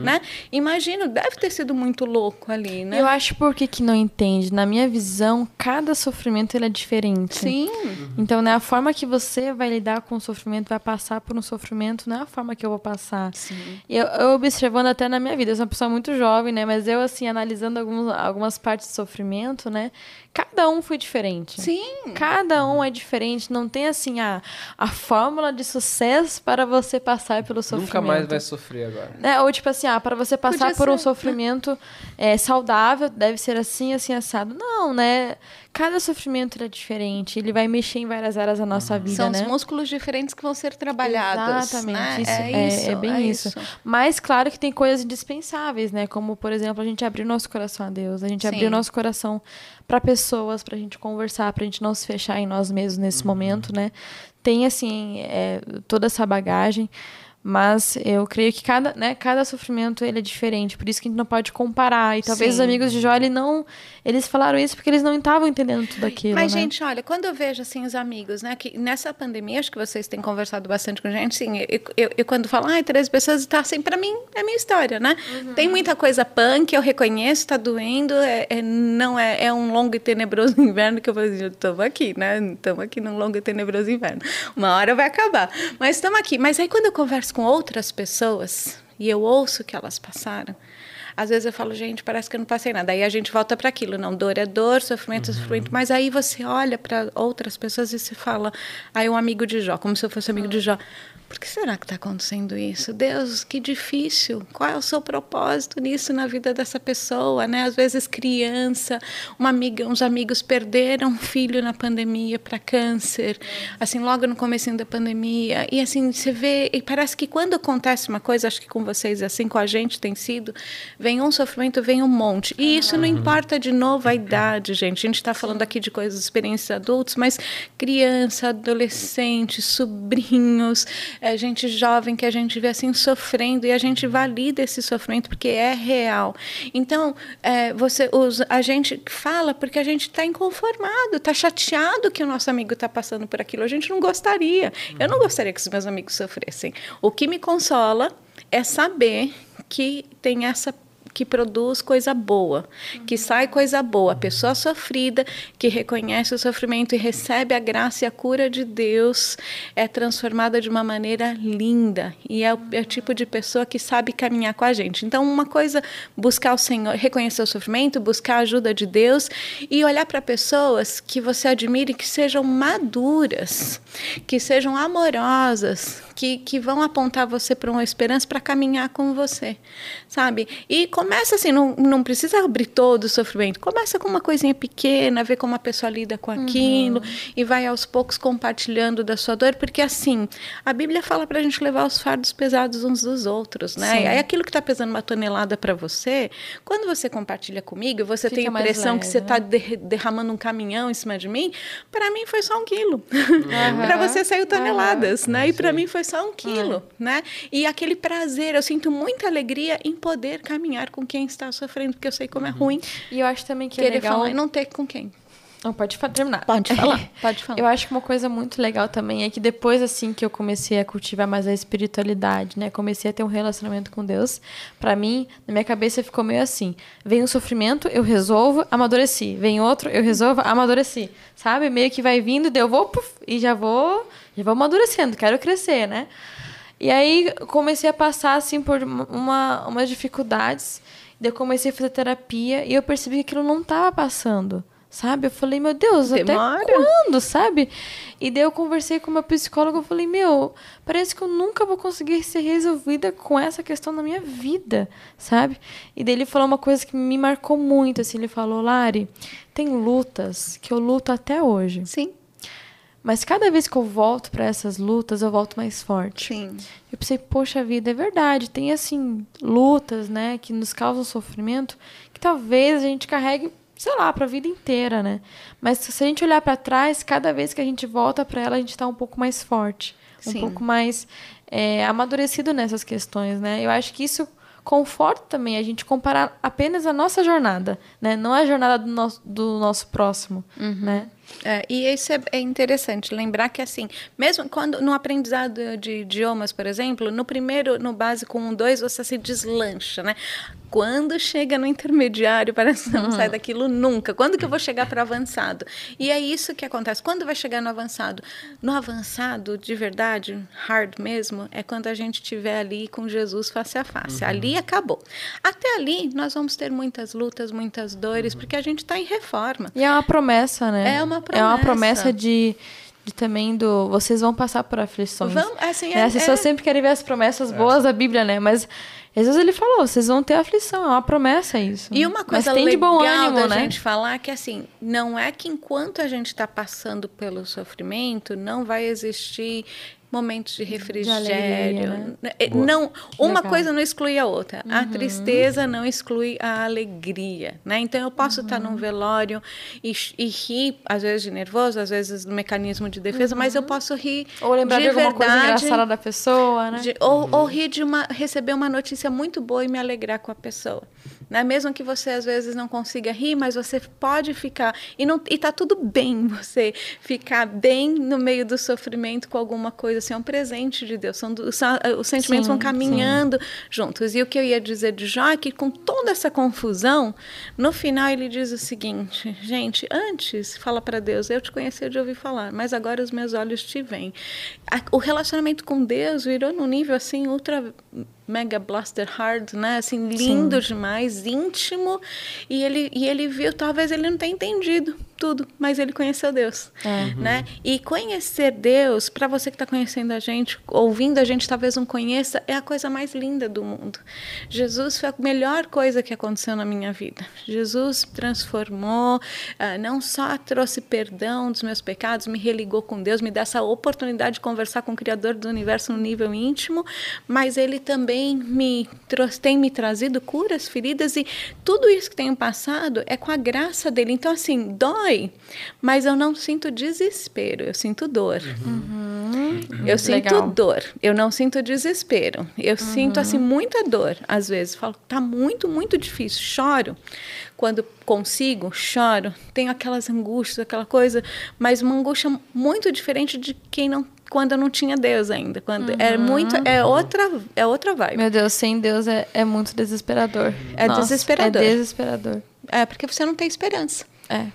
né? Imagino, deve ter sido muito louco ali, né? Eu acho por que não entende. Na minha visão, cada sofrimento ele é diferente. Sim. Então, né, a forma que você vai lidar com o sofrimento, vai passar por um sofrimento, não é a forma que eu vou passar. Sim. E Eu, eu observando até na minha vida, eu sou uma pessoa muito jovem, né? Mas eu, assim, analisando alguns, algumas partes de sofrimento, né? Cada um foi diferente. Sim. Cada um é diferente. Não tem, assim, a, a fórmula de sucesso para você passar pelo sofrimento. Nunca mais vai sofrer agora. né? Ou tipo assim, ah, para você passar Podia por um ser, sofrimento é, saudável, deve ser assim, assim, assado. Não, né? Cada sofrimento é diferente. Ele vai mexer em várias áreas da nossa vida, São né? os músculos diferentes que vão ser trabalhados. Exatamente, né? isso, é, é, isso, é bem é isso. Mas claro que tem coisas indispensáveis, né? Como, por exemplo, a gente abrir nosso coração a Deus, a gente Sim. abrir o nosso coração para pessoas, pra gente conversar, pra gente não se fechar em nós mesmos nesse momento, né? Tem, assim, é, toda essa bagagem. Mas eu creio que cada, né, cada sofrimento ele é diferente, por isso que a gente não pode comparar. E talvez Sim. os amigos de Jó, ele não, eles falaram isso porque eles não estavam entendendo tudo aquilo. Mas, né? gente, olha, quando eu vejo assim os amigos, né, que nessa pandemia, acho que vocês têm conversado bastante com a gente, sim, eu, eu, eu quando falo, ai, três pessoas, tá assim, para mim é minha história, né? Tem muita coisa punk, eu reconheço, tá doendo, é, é- não é, é um longo e tenebroso inverno que eu dizer, estamos aqui, né? Estamos aqui num longo e tenebroso inverno. Uma hora vai acabar, mas estamos aqui. Mas aí quando eu converso com outras pessoas e eu ouço o que elas passaram, às vezes eu falo, gente, parece que eu não passei nada. Aí a gente volta para aquilo, não, dor é dor, sofrimento é sofrimento. Mas aí você olha para outras pessoas e se fala, aí um amigo de Jó, como se eu fosse amigo de Jó. Por que será que está acontecendo isso? Deus, que difícil. Qual é o seu propósito nisso na vida dessa pessoa, né? Às vezes criança, uma amiga, uns amigos perderam um filho na pandemia para câncer, assim logo no começo da pandemia. E assim você vê e parece que quando acontece uma coisa, acho que com vocês assim, com a gente tem sido, vem um sofrimento, vem um monte. E isso não importa de novo a idade, gente. A gente está falando aqui de coisas, experiências adultos, mas criança, adolescente, sobrinhos, é, gente jovem que a gente vê assim sofrendo e a gente valida esse sofrimento porque é real. Então, é, você, a gente fala porque a gente está inconformado, está chateado que o nosso amigo está passando por aquilo. A gente não gostaria. Eu não gostaria que os meus amigos sofressem. O que me consola é saber que tem essa que produz coisa boa, que sai coisa boa. A pessoa sofrida, que reconhece o sofrimento e recebe a graça e a cura de Deus, é transformada de uma maneira linda. E é o, é o tipo de pessoa que sabe caminhar com a gente. Então, uma coisa, buscar o Senhor, reconhecer o sofrimento, buscar a ajuda de Deus e olhar para pessoas que você admire que sejam maduras, que sejam amorosas, que, que vão apontar você para uma esperança para caminhar com você, sabe? E começa assim, não, não precisa abrir todo o sofrimento. Começa com uma coisinha pequena, ver como a pessoa lida com aquilo e vai aos poucos compartilhando da sua dor, porque assim, a Bíblia fala para a gente levar os fardos pesados uns dos outros, né? Sim. E aí aquilo que está pesando uma tonelada para você, quando você compartilha comigo, você Fica tem a impressão que leve, você né? está derramando um caminhão em cima de mim, para mim foi só um quilo. Aham. para você saiu toneladas, né? E para mim foi só um quilo, né? E aquele prazer, eu sinto muita alegria em poder caminhar com quem está sofrendo, porque eu sei como é ruim E eu acho também que é legal... falar e não ter com quem. Não, pode terminar. Pode falar, pode falar. Eu acho que uma coisa muito legal também é que depois, assim, que eu comecei a cultivar mais a espiritualidade, né? Comecei a ter um relacionamento com Deus. Pra mim, na minha cabeça ficou meio assim. Vem um sofrimento, eu resolvo, amadureci. Vem outro, eu resolvo, amadureci. Sabe? Meio que vai vindo, eu vou puf, e já vou, já vou amadurecendo. Quero crescer, né? E aí comecei a passar, assim, por uma, umas dificuldades. Daí eu comecei a fazer terapia e eu percebi que aquilo não tava passando. Sabe? Eu falei, meu Deus, Demora. até quando, sabe? E daí eu conversei com uma psicóloga, eu falei, meu, parece que eu nunca vou conseguir ser resolvida com essa questão na minha vida, sabe? E daí ele falou uma coisa que me marcou muito, assim, ele falou, Lari, tem lutas que eu luto até hoje, Sim, mas cada vez que eu volto para essas lutas, eu volto mais forte. sim. Eu pensei, poxa vida, é verdade. Tem, assim, lutas, né, que nos causam sofrimento, que talvez a gente carregue, sei lá, para a vida inteira, né? Mas se a gente olhar para trás, cada vez que a gente volta para ela, a gente está um pouco mais forte, um Sim. pouco mais é, amadurecido nessas questões, né? Eu acho que isso conforta também a gente comparar apenas a nossa jornada, né? Não a jornada do nosso, do nosso próximo, né? É, e isso é, é interessante, lembrar que assim, mesmo quando no aprendizado de idiomas, por exemplo, no primeiro, no básico 1, 2, você se deslancha, né? Quando chega no intermediário, parece que não sai daquilo nunca. Quando que eu vou chegar para avançado? E é isso que acontece. Quando vai chegar no avançado? No avançado, de verdade, hard mesmo, é quando a gente estiver ali com Jesus face a face. Ali acabou. Até ali, nós vamos ter muitas lutas, muitas dores, porque a gente está em reforma. E é uma promessa, né? É uma É uma promessa. promessa de, de também do. Vocês vão passar por aflições. Vamos, assim, né? é- As pessoas é- sempre querem ver as promessas boas da Bíblia, né? Mas Jesus ele falou: vocês vão ter aflição, é uma promessa isso. E uma coisa Mas tem legal de bom ânimo, da né? gente falar é que assim, não é que enquanto a gente está passando pelo sofrimento, não vai existir momentos de refrigério. De alegria, né? Não, uma legal. coisa não exclui a outra. A tristeza não exclui a alegria, né? Então eu posso estar num velório e, e rir, às vezes de nervoso, às vezes no mecanismo de defesa, mas eu posso rir Ou lembrar de, de alguma coisa verdade, engraçada da pessoa, né? de- ou, ou rir de uma, receber uma notícia muito boa e me alegrar com a pessoa. Né? Mesmo que você às vezes não consiga rir, mas você pode ficar. E, não, e tá tudo bem você ficar bem no meio do sofrimento com alguma coisa. Assim, é um presente de Deus. São, são- os sentimentos Sim, vão caminhando juntos. E o que eu ia dizer de Jó é que com toda essa confusão, no final ele diz o seguinte: gente, antes fala para Deus, eu te conheci de ouvir falar, mas agora os meus olhos te veem. O relacionamento com Deus virou num nível assim ultra mega blaster hard, né? Assim lindo demais, íntimo. E ele e ele viu, talvez ele não tenha entendido tudo, mas ele conheceu Deus, né? E conhecer Deus, para você que está conhecendo a gente, ouvindo a gente, talvez não conheça, é a coisa mais linda do mundo. Jesus foi a melhor coisa que aconteceu na minha vida. Jesus transformou, ah, não só trouxe perdão dos meus pecados, me religou com Deus, me dá essa oportunidade de conversar com o Criador do universo no nível íntimo, mas ele também me trouxe, tem me trazido curas, feridas e tudo isso que tenho passado é com a graça dele. Então, assim, dói, mas eu não sinto desespero, eu sinto dor. Eu sinto Legal. dor, eu não sinto desespero. Eu sinto assim muita dor, às vezes. Falo, tá muito, muito difícil. Choro quando consigo, choro. Tenho aquelas angústias, aquela coisa, mas uma angústia muito diferente de quem não quando eu não tinha Deus ainda. Quando é muito é outra é outra vibe. Meu Deus, sem Deus é, é muito desesperador. É desesperador. É desesperador. É porque você não tem esperança. É.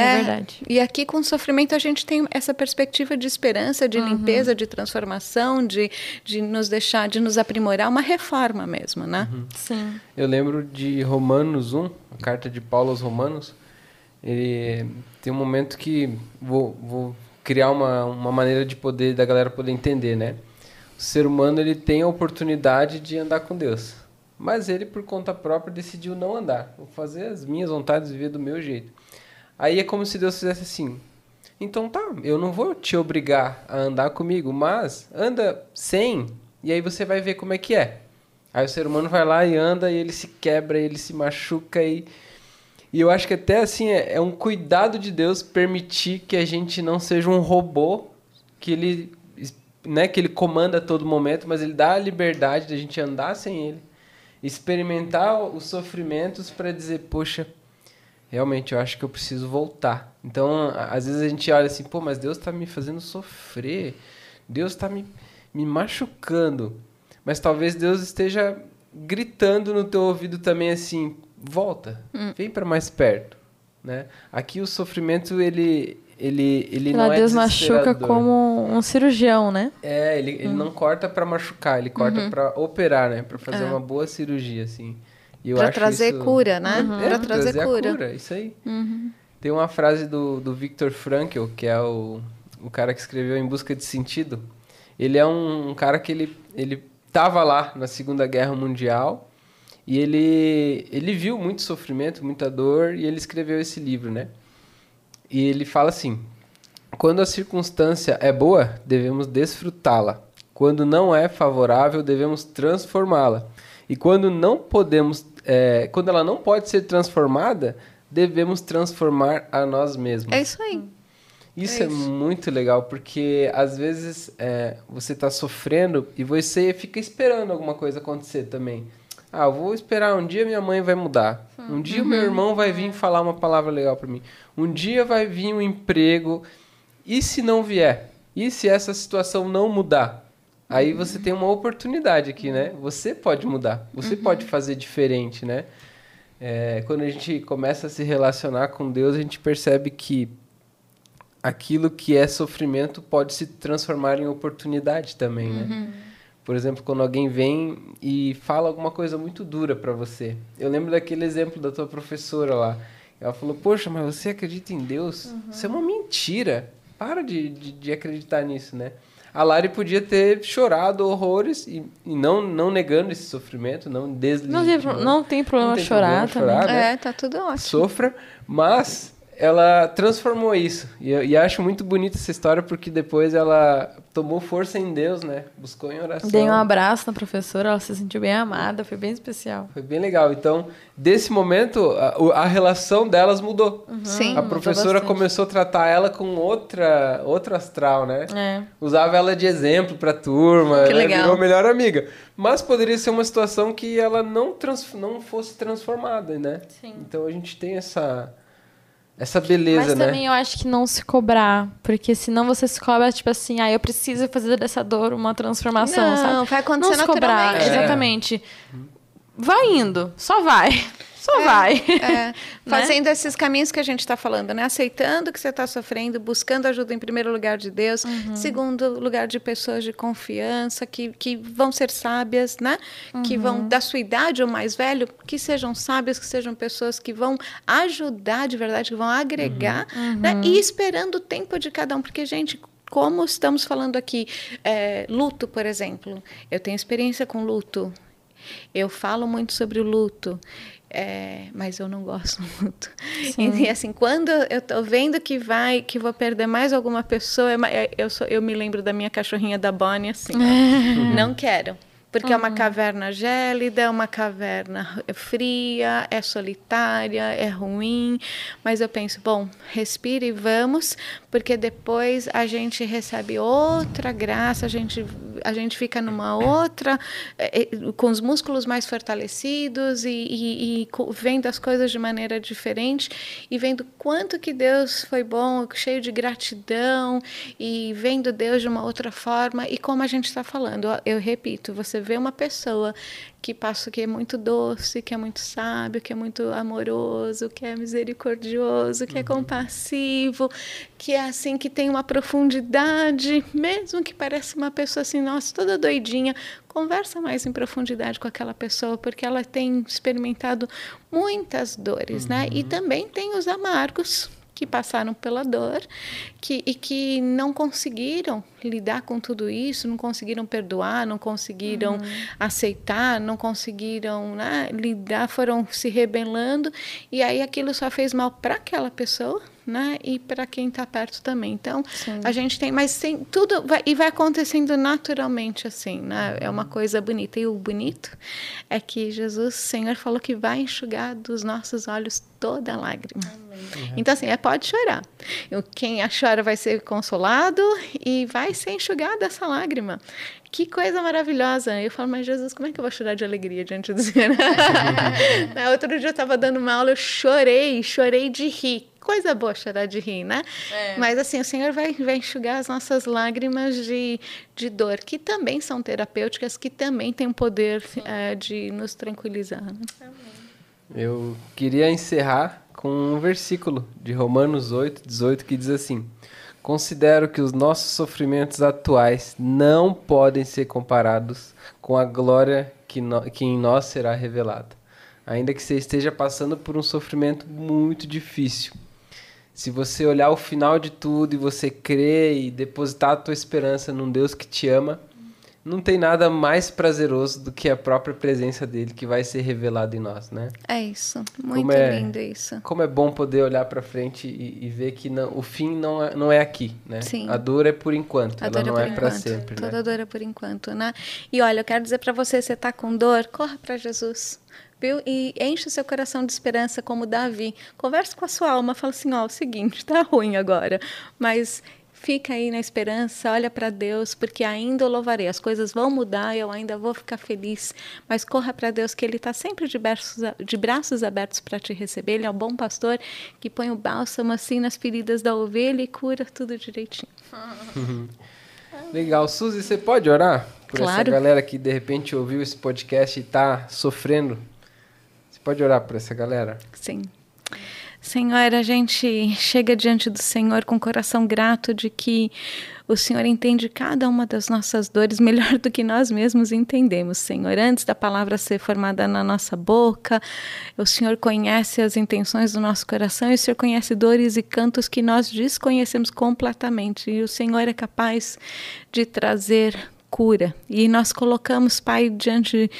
É né? verdade. E aqui com o sofrimento a gente tem essa perspectiva de esperança, de limpeza, de transformação, de, de nos deixar, de nos aprimorar, uma reforma mesmo, né? Sim. Eu lembro de Romanos 1, a carta de Paulo aos Romanos. Ele tem um momento que vou, vou criar uma, uma maneira de poder da galera poder entender, né? O ser humano ele tem a oportunidade de andar com Deus, mas ele por conta própria decidiu não andar. Vou fazer as minhas vontades, viver do meu jeito. Aí é como se Deus fizesse assim: então tá, eu não vou te obrigar a andar comigo, mas anda sem, e aí você vai ver como é que é. Aí o ser humano vai lá e anda e ele se quebra, ele se machuca e. E eu acho que até assim é, é um cuidado de Deus permitir que a gente não seja um robô que ele, né, que ele comanda a todo momento, mas ele dá a liberdade de a gente andar sem ele, experimentar os sofrimentos para dizer, poxa, realmente eu acho que eu preciso voltar. Então, às vezes a gente olha assim, pô, mas Deus está me fazendo sofrer, Deus está me, me machucando. Mas talvez Deus esteja gritando no teu ouvido também assim, volta, vem para mais perto, né? Aqui o sofrimento ele ele ele lá, não é Deus machuca desesperador. como um cirurgião, né? É, ele, ele não corta para machucar, ele corta pra para operar, né? Para fazer uma boa cirurgia assim. Para trazer isso- cura, né? É, Para pra trazer a cura. Isso aí. Tem uma frase do, do Viktor Frankl, que é o, o cara que escreveu Em Busca de Sentido. Ele é um, um cara que ele, ele tava lá na Segunda Guerra Mundial e ele, ele viu muito sofrimento, muita dor e ele escreveu esse livro, né? E ele fala assim: quando a circunstância é boa, devemos desfrutá-la. Quando não é favorável, devemos transformá-la. E quando não podemos, é, quando ela não pode ser transformada, devemos transformar a nós mesmos. É isso aí. Isso É é, muito legal, porque às vezes é, você está sofrendo e você fica esperando alguma coisa acontecer também. Ah, eu vou esperar, um dia minha mãe vai mudar. Um dia o meu irmão vai vir falar uma palavra legal para mim. Um dia vai vir um emprego. E se não vier? E se essa situação não mudar? Aí você tem uma oportunidade aqui, né? Você pode mudar, você pode fazer diferente, né? É, quando a gente começa a se relacionar com Deus, a gente percebe que aquilo que é sofrimento pode se transformar em oportunidade também, né? Por exemplo, quando alguém vem e fala alguma coisa muito dura para você. Eu lembro daquele exemplo da tua professora lá. Ela falou: Poxa, mas você acredita em Deus? Isso é uma mentira. Para de, de, de acreditar nisso, né? A Lari podia ter chorado horrores e, e não, não negando esse sofrimento, não Não deslegitimando. pro- não tem problema Não tem chorar problema também. chorar, né? É, tá tudo ótimo. Sofra, mas ela transformou isso. E, eu, e acho muito bonita essa história porque depois ela tomou força em Deus, né? Buscou em oração. Dei um abraço na professora, ela se sentiu bem amada, foi bem especial. Foi bem legal. Então, desse momento, a, a relação delas mudou. Uhum. Sim. A professora começou a tratar ela com outra, outro astral, né? É. Usava ela de exemplo pra turma, Que né? legal. virou melhor amiga. Mas poderia ser uma situação que ela não, trans, não fosse transformada, né? Sim. Então a gente tem essa, essa beleza, Mas né? também eu acho que não se cobrar, porque senão você se cobra, tipo assim, ah, eu preciso fazer dessa dor uma transformação, Não, sabe? vai acontecer não se cobrar, naturalmente. É. exatamente. Vai indo, só vai. Só vai. É, fazendo esses caminhos que a gente está falando, né? Aceitando que você está sofrendo, buscando ajuda em primeiro lugar de Deus, segundo lugar de pessoas de confiança, que, que vão ser sábias, né? Que vão, da sua idade ou mais velho, que sejam sábias, que sejam pessoas que vão ajudar de verdade, que vão agregar, né? E esperando o tempo de cada um, porque, gente, como estamos falando aqui, é, luto, por exemplo. Eu tenho experiência com luto. Eu falo muito sobre o luto. É, mas eu não gosto muito. E, assim, quando eu tô vendo que vai, que vou perder mais alguma pessoa, é é- eu, sou, eu me lembro da minha cachorrinha da Bonnie, assim, ó, não quero. Porque é uma caverna gélida, é uma caverna fria, é solitária, é ruim. Mas eu penso, bom, respire e vamos, porque depois a gente recebe outra graça, a gente, a gente fica numa outra, eh, eh, com os músculos mais fortalecidos e, e- e vendo as coisas de maneira diferente e vendo quanto que Deus foi bom, cheio de gratidão e vendo Deus de uma outra forma. E como a gente está falando, eu repito, você vê uma pessoa que passa que é muito doce, que é muito sábio, que é muito amoroso, que é misericordioso, que é compassivo, que é assim, que tem uma profundidade, mesmo que pareça uma pessoa assim, nossa, toda doidinha, conversa mais em profundidade com aquela pessoa, porque ela tem experimentado muitas dores, né? E também tem os amargos que passaram pela dor que, e que não conseguiram lidar com tudo isso, não conseguiram perdoar, não conseguiram aceitar, não conseguiram né, lidar, foram se rebelando e aí aquilo só fez mal para aquela pessoa, né, e para quem está perto também. Então a gente tem, mas tem tudo vai, e vai acontecendo naturalmente assim, né? É uma coisa bonita e o bonito é que Jesus, Senhor, falou que vai enxugar dos nossos olhos toda lágrima. Então, assim, é, pode chorar. Quem a chora vai ser consolado e vai ser enxugada essa lágrima. Que coisa maravilhosa. Eu falo, mas Jesus, como é que eu vou chorar de alegria diante do Senhor? Né, Outro dia eu estava dando uma aula, eu chorei, chorei de rir. Coisa boa chorar de rir, né? Mas assim, o Senhor vai, vai enxugar as nossas lágrimas de, de dor, que também são terapêuticas, que também têm o poder eh, de nos tranquilizar. né? Eu queria encerrar com um versículo de Romanos 8, 18, que diz assim: Considero que os nossos sofrimentos atuais não podem ser comparados com a glória que, no- que em nós será revelada. Ainda que você esteja passando por um sofrimento muito difícil. Se você olhar o final de tudo e você crer e depositar a tua esperança num Deus que te ama, não tem nada mais prazeroso do que a própria presença dele que vai ser revelada em nós, né? É isso. Muito é- lindo isso. Como é bom poder olhar pra frente e, e ver que não- o fim não é, não é aqui, né? Sim. A dor é por enquanto, A ela dor não é é enquanto. sempre, Toda né? dor é por enquanto, né? E olha, eu quero dizer para você, você tá com dor, corra para Jesus. Viu? E enche o seu coração de esperança como Davi. Converse com a sua alma, fala assim, ó, é o seguinte, tá ruim agora, mas fica aí na esperança, olha para Deus, porque ainda eu louvarei. As coisas vão mudar, eu ainda vou ficar feliz, mas corra para Deus que ele está sempre de braços, de braços abertos para te receber. Ele é o bom pastor que põe o bálsamo assim nas feridas da ovelha e cura tudo direitinho. Legal. Suzy, você pode orar por essa Claro. galera que de repente ouviu esse podcast e tá sofrendo? Pode orar por essa galera? Sim. Senhor, a gente chega diante do Senhor com o coração grato de que o Senhor entende cada uma das nossas dores melhor do que nós mesmos entendemos, Senhor. Antes da palavra ser formada na nossa boca, o Senhor conhece as intenções do nosso coração e o Senhor conhece dores e cantos que nós desconhecemos completamente. E o Senhor é capaz de trazer cura. E nós colocamos, Pai, diante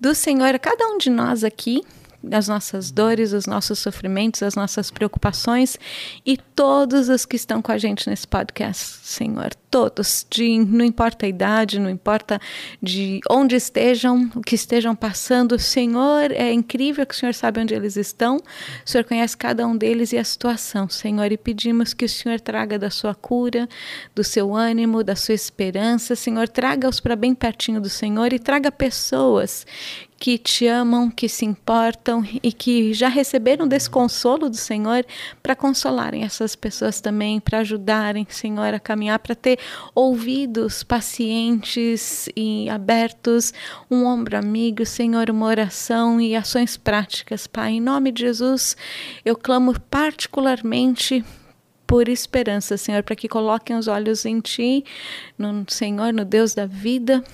do Senhor, cada um de nós aqui, as nossas dores, os nossos sofrimentos, as nossas preocupações e todos os que estão com a gente nesse podcast, Senhor. Todos, de, não importa a idade, não importa de onde estejam, o que estejam passando, Senhor, é incrível que o Senhor sabe onde eles estão, o Senhor conhece cada um deles e a situação, Senhor, e pedimos que o Senhor traga da sua cura, do seu ânimo, da sua esperança, Senhor, traga-os para bem pertinho do Senhor e traga pessoas que te amam, que se importam e que já receberam desse consolo do Senhor para consolarem essas pessoas também, para ajudarem, Senhor, a caminhar, para ter ouvidos pacientes e abertos, um ombro amigo, Senhor, uma oração e ações práticas, Pai. Em nome de Jesus, eu clamo particularmente por esperança, Senhor, para que coloquem os olhos em Ti, no Senhor, no Deus da vida,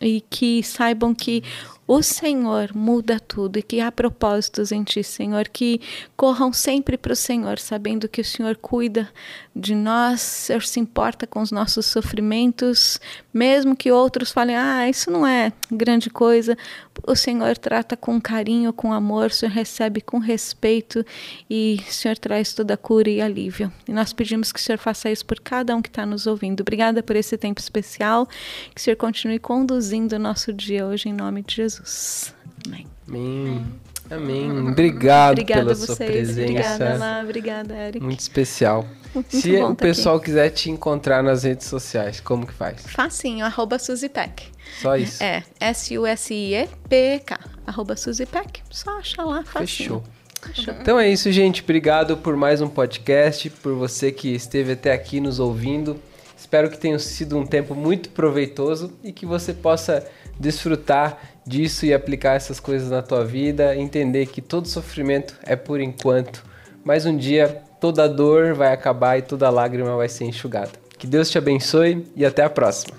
e que saibam que o Senhor muda tudo e que há propósitos em ti, Senhor, que corram sempre para o Senhor, sabendo que o Senhor cuida de nós, o Senhor se importa com os nossos sofrimentos, mesmo que outros falem, ah, isso não é grande coisa, o Senhor trata com carinho, com amor, o Senhor recebe com respeito e o Senhor traz toda a cura e alívio. E nós pedimos que o Senhor faça isso por cada um que está nos ouvindo. Obrigada por esse tempo especial, que o Senhor continue conduzindo o nosso dia hoje, em nome de Jesus. Jesus. Amém. Amém. Amém. Obrigado Obrigada pela sua presença. Obrigada, Lá. Obrigada, Eric. Muito especial. Muito Se o pessoal aqui. quiser te encontrar nas redes sociais, como que faz? Facinho, arroba Suzipec. Só isso? É, S-U-S-I-E-P-K, arroba Suzipec. Só achar lá, facinho. Fechou. Fechou. Então é isso, gente. Obrigado por mais um podcast, por você que esteve até aqui nos ouvindo. Espero que tenha sido um tempo muito proveitoso e que você possa desfrutar disso e aplicar essas coisas na tua vida, entender que todo sofrimento é por enquanto, mas um dia toda dor vai acabar e toda lágrima vai ser enxugada. Que Deus te abençoe e até a próxima.